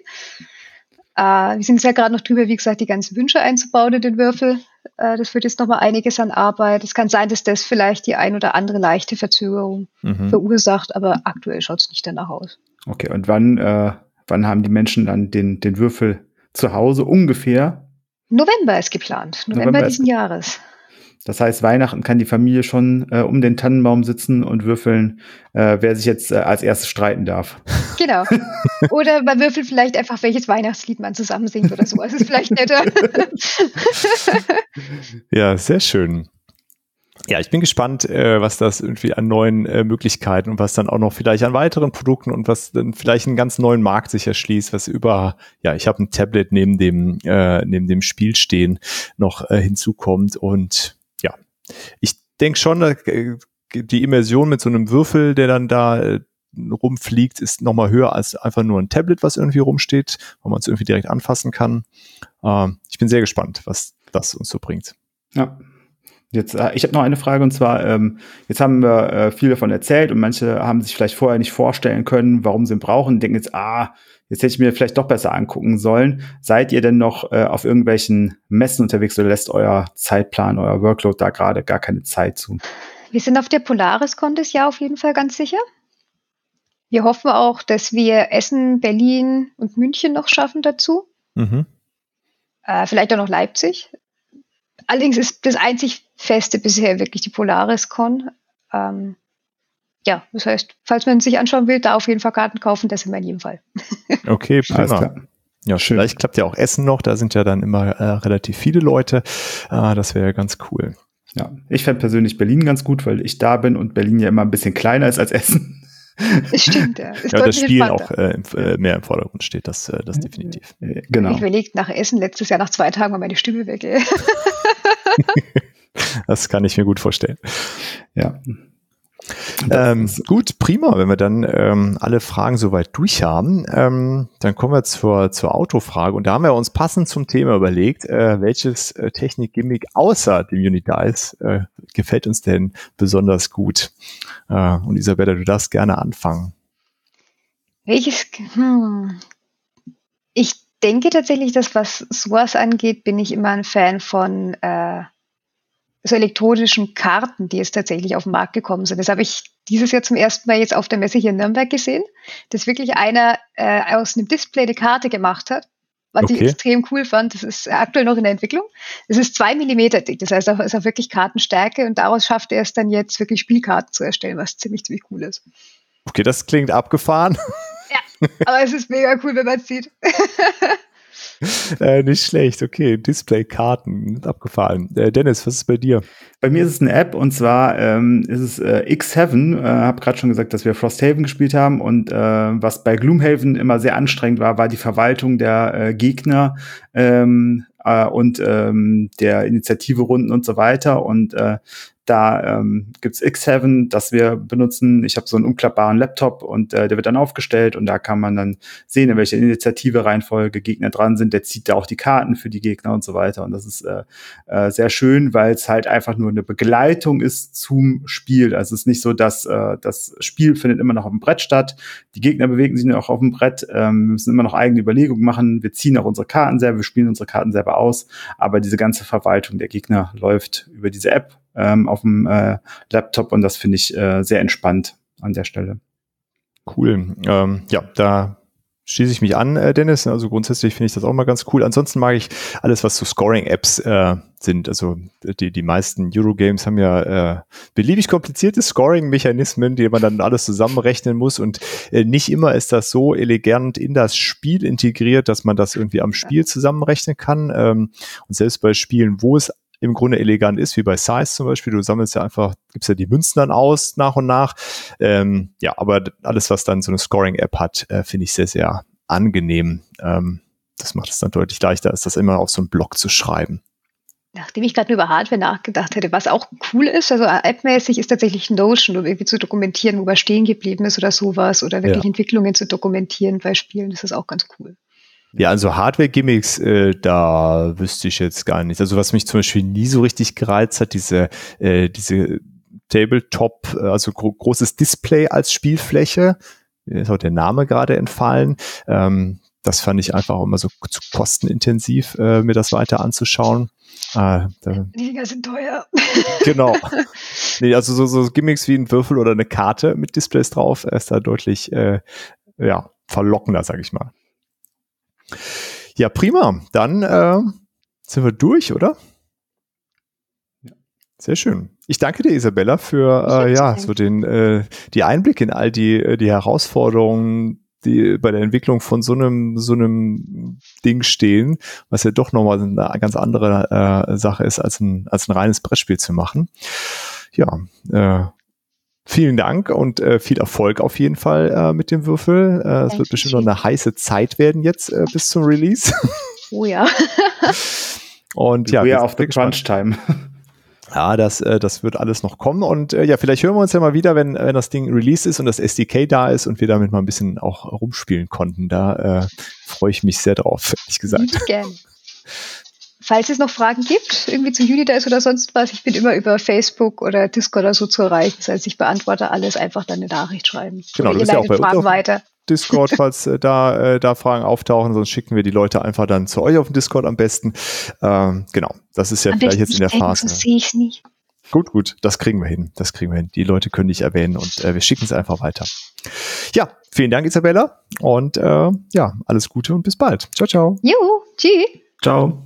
Äh, wir sind ja gerade noch drüber, wie gesagt, die ganzen Wünsche einzubauen in den Würfel. Äh, das wird jetzt nochmal einiges an Arbeit. Es kann sein, dass das vielleicht die ein oder andere leichte Verzögerung mhm. verursacht, aber aktuell schaut es nicht danach aus. Okay, und wann, äh, wann haben die Menschen dann den, den Würfel zu Hause ungefähr? November ist geplant. November, November diesen Jahres. Das heißt, Weihnachten kann die Familie schon äh, um den Tannenbaum sitzen und würfeln, äh, wer sich jetzt äh, als erstes streiten darf. Genau. Oder man würfelt vielleicht einfach, welches Weihnachtslied man zusammen singt oder so. Das ist vielleicht netter. ja, sehr schön. Ja, ich bin gespannt, äh, was das irgendwie an neuen äh, Möglichkeiten und was dann auch noch vielleicht an weiteren Produkten und was dann vielleicht einen ganz neuen Markt sich erschließt, was über, ja, ich habe ein Tablet neben dem, äh, neben dem Spiel stehen, noch äh, hinzukommt und ich denke schon, äh, die Immersion mit so einem Würfel, der dann da äh, rumfliegt, ist nochmal höher als einfach nur ein Tablet, was irgendwie rumsteht, wo man es irgendwie direkt anfassen kann. Ähm, ich bin sehr gespannt, was das uns so bringt. Ja. Jetzt, äh, ich habe noch eine Frage und zwar, ähm, jetzt haben wir äh, viel davon erzählt und manche haben sich vielleicht vorher nicht vorstellen können, warum sie ihn brauchen, denken jetzt, ah, jetzt hätte ich mir vielleicht doch besser angucken sollen. Seid ihr denn noch äh, auf irgendwelchen Messen unterwegs oder lässt euer Zeitplan, euer Workload da gerade gar keine Zeit zu? Wir sind auf der Polaris-Con das Jahr auf jeden Fall ganz sicher. Wir hoffen auch, dass wir Essen, Berlin und München noch schaffen dazu. Mhm. Äh, vielleicht auch noch Leipzig. Allerdings ist das einzig Feste bisher wirklich die Polaris-Con. Ähm, ja, das heißt, falls man sich anschauen will, da auf jeden Fall Karten kaufen, das sind wir in jedem Fall. Okay, prima. Ja, schön. Vielleicht klappt ja auch Essen noch, da sind ja dann immer äh, relativ viele Leute. Äh, das wäre ganz cool. Ja, ich fände persönlich Berlin ganz gut, weil ich da bin und Berlin ja immer ein bisschen kleiner ist als Essen. Das stimmt, ja. Ist ja, das Spiel auch äh, im, äh, mehr im Vordergrund steht, das, äh, das definitiv. Genau. Ich überlegt nach Essen letztes Jahr nach zwei Tagen war meine Stimme weg. Das kann ich mir gut vorstellen. Ja. Ähm, gut, prima. Wenn wir dann ähm, alle Fragen soweit durch haben, ähm, dann kommen wir zur, zur Autofrage. Und da haben wir uns passend zum Thema überlegt, äh, welches äh, Technik-Gimmick außer dem Unidice äh, gefällt uns denn besonders gut? Äh, und Isabella, du darfst gerne anfangen. Welches? Hm. Ich denke tatsächlich, dass was sowas angeht, bin ich immer ein Fan von äh, so elektronischen Karten, die jetzt tatsächlich auf den Markt gekommen sind. Das habe ich dieses Jahr zum ersten Mal jetzt auf der Messe hier in Nürnberg gesehen, dass wirklich einer äh, aus einem Display eine Karte gemacht hat, was okay. ich extrem cool fand. Das ist aktuell noch in der Entwicklung. Es ist zwei Millimeter dick, das heißt, es ist auch wirklich Kartenstärke und daraus schafft er es dann jetzt wirklich Spielkarten zu erstellen, was ziemlich, ziemlich cool ist. Okay, das klingt abgefahren. Ja, aber es ist mega cool, wenn man es sieht. äh, nicht schlecht, okay. Display-Karten, abgefallen. Äh, Dennis, was ist bei dir? Bei mir ist es eine App und zwar ähm, ist es äh, X7. Äh, habe gerade schon gesagt, dass wir Frosthaven gespielt haben und äh, was bei Gloomhaven immer sehr anstrengend war, war die Verwaltung der äh, Gegner ähm, äh, und ähm, der Initiative Runden und so weiter. Und äh, da ähm, gibt X7, das wir benutzen. Ich habe so einen umklappbaren Laptop und äh, der wird dann aufgestellt und da kann man dann sehen, in welcher Initiative Reihenfolge Gegner dran sind. Der zieht da auch die Karten für die Gegner und so weiter. Und das ist äh, äh, sehr schön, weil es halt einfach nur eine Begleitung ist zum Spiel. Also es ist nicht so, dass äh, das Spiel findet immer noch auf dem Brett statt. Die Gegner bewegen sich auch auf dem Brett. Ähm, wir müssen immer noch eigene Überlegungen machen. Wir ziehen auch unsere Karten selber, wir spielen unsere Karten selber aus. Aber diese ganze Verwaltung der Gegner läuft über diese App ähm, auf dem äh, Laptop und das finde ich äh, sehr entspannt an der Stelle. Cool. Ähm, ja, da schließe ich mich an, äh, Dennis. Also grundsätzlich finde ich das auch mal ganz cool. Ansonsten mag ich alles, was so Scoring-Apps äh, sind. Also die, die meisten Eurogames haben ja äh, beliebig komplizierte Scoring-Mechanismen, die man dann alles zusammenrechnen muss. Und äh, nicht immer ist das so elegant in das Spiel integriert, dass man das irgendwie am Spiel zusammenrechnen kann. Ähm, und selbst bei Spielen, wo es im Grunde elegant ist, wie bei Size zum Beispiel. Du sammelst ja einfach, gibst ja die Münzen dann aus nach und nach. Ähm, ja, aber alles, was dann so eine Scoring-App hat, äh, finde ich sehr, sehr angenehm. Ähm, das macht es dann deutlich leichter, als das immer auf so einen Blog zu schreiben. Nachdem ich gerade über Hardware nachgedacht hätte, was auch cool ist, also appmäßig ist tatsächlich Notion, um irgendwie zu dokumentieren, wo was stehen geblieben ist oder sowas oder wirklich ja. Entwicklungen zu dokumentieren bei Spielen, das ist auch ganz cool. Ja, also Hardware-Gimmicks, äh, da wüsste ich jetzt gar nicht. Also was mich zum Beispiel nie so richtig gereizt hat, diese, äh, diese Tabletop, also gro großes Display als Spielfläche, ist auch der Name gerade entfallen. Ähm, das fand ich einfach immer so zu kostenintensiv, äh, mir das weiter anzuschauen. Ah, Die Dinger sind teuer. Genau. Nee, also so, so Gimmicks wie ein Würfel oder eine Karte mit Displays drauf ist da deutlich äh, ja, verlockender, sag ich mal. Ja, prima. Dann äh, sind wir durch, oder? Sehr schön. Ich danke dir, Isabella, für äh, ja so den äh, die Einblick in all die äh, die Herausforderungen, die bei der Entwicklung von so einem so einem Ding stehen, was ja doch nochmal eine ganz andere äh, Sache ist, als ein als ein reines Brettspiel zu machen. Ja, äh, Vielen Dank und äh, viel Erfolg auf jeden Fall äh, mit dem Würfel. Äh, es wird bestimmt noch eine heiße Zeit werden jetzt äh, bis zum Release. Oh ja. und ja, we are auf the crunch time. Ja, das, äh, das wird alles noch kommen und äh, ja, vielleicht hören wir uns ja mal wieder, wenn, wenn das Ding released ist und das SDK da ist und wir damit mal ein bisschen auch rumspielen konnten. Da äh, freue ich mich sehr drauf, ehrlich gesagt. Gerne. Falls es noch Fragen gibt, irgendwie zu Unidice oder sonst was, ich bin immer über Facebook oder Discord oder so zu erreichen. Das heißt, ich beantworte alles, einfach dann eine Nachricht schreiben. Genau, oder du bist ja auch bei Fragen uns weiter. Discord, falls äh, da, äh, da Fragen auftauchen, sonst schicken wir die Leute einfach dann zu euch auf den Discord am besten. Ähm, genau, das ist ja am vielleicht jetzt in der denken, Phase. Das sehe ich nicht. Gut, gut, das kriegen wir hin. Das kriegen wir hin. Die Leute können dich erwähnen und äh, wir schicken es einfach weiter. Ja, vielen Dank, Isabella. Und äh, ja, alles Gute und bis bald. Ciao, ciao. Juhu, tschüss. Ciao.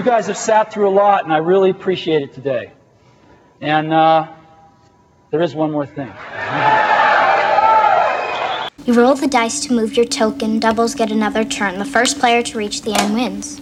You guys have sat through a lot, and I really appreciate it today. And uh, there is one more thing. You roll the dice to move your token, doubles get another turn. The first player to reach the end wins.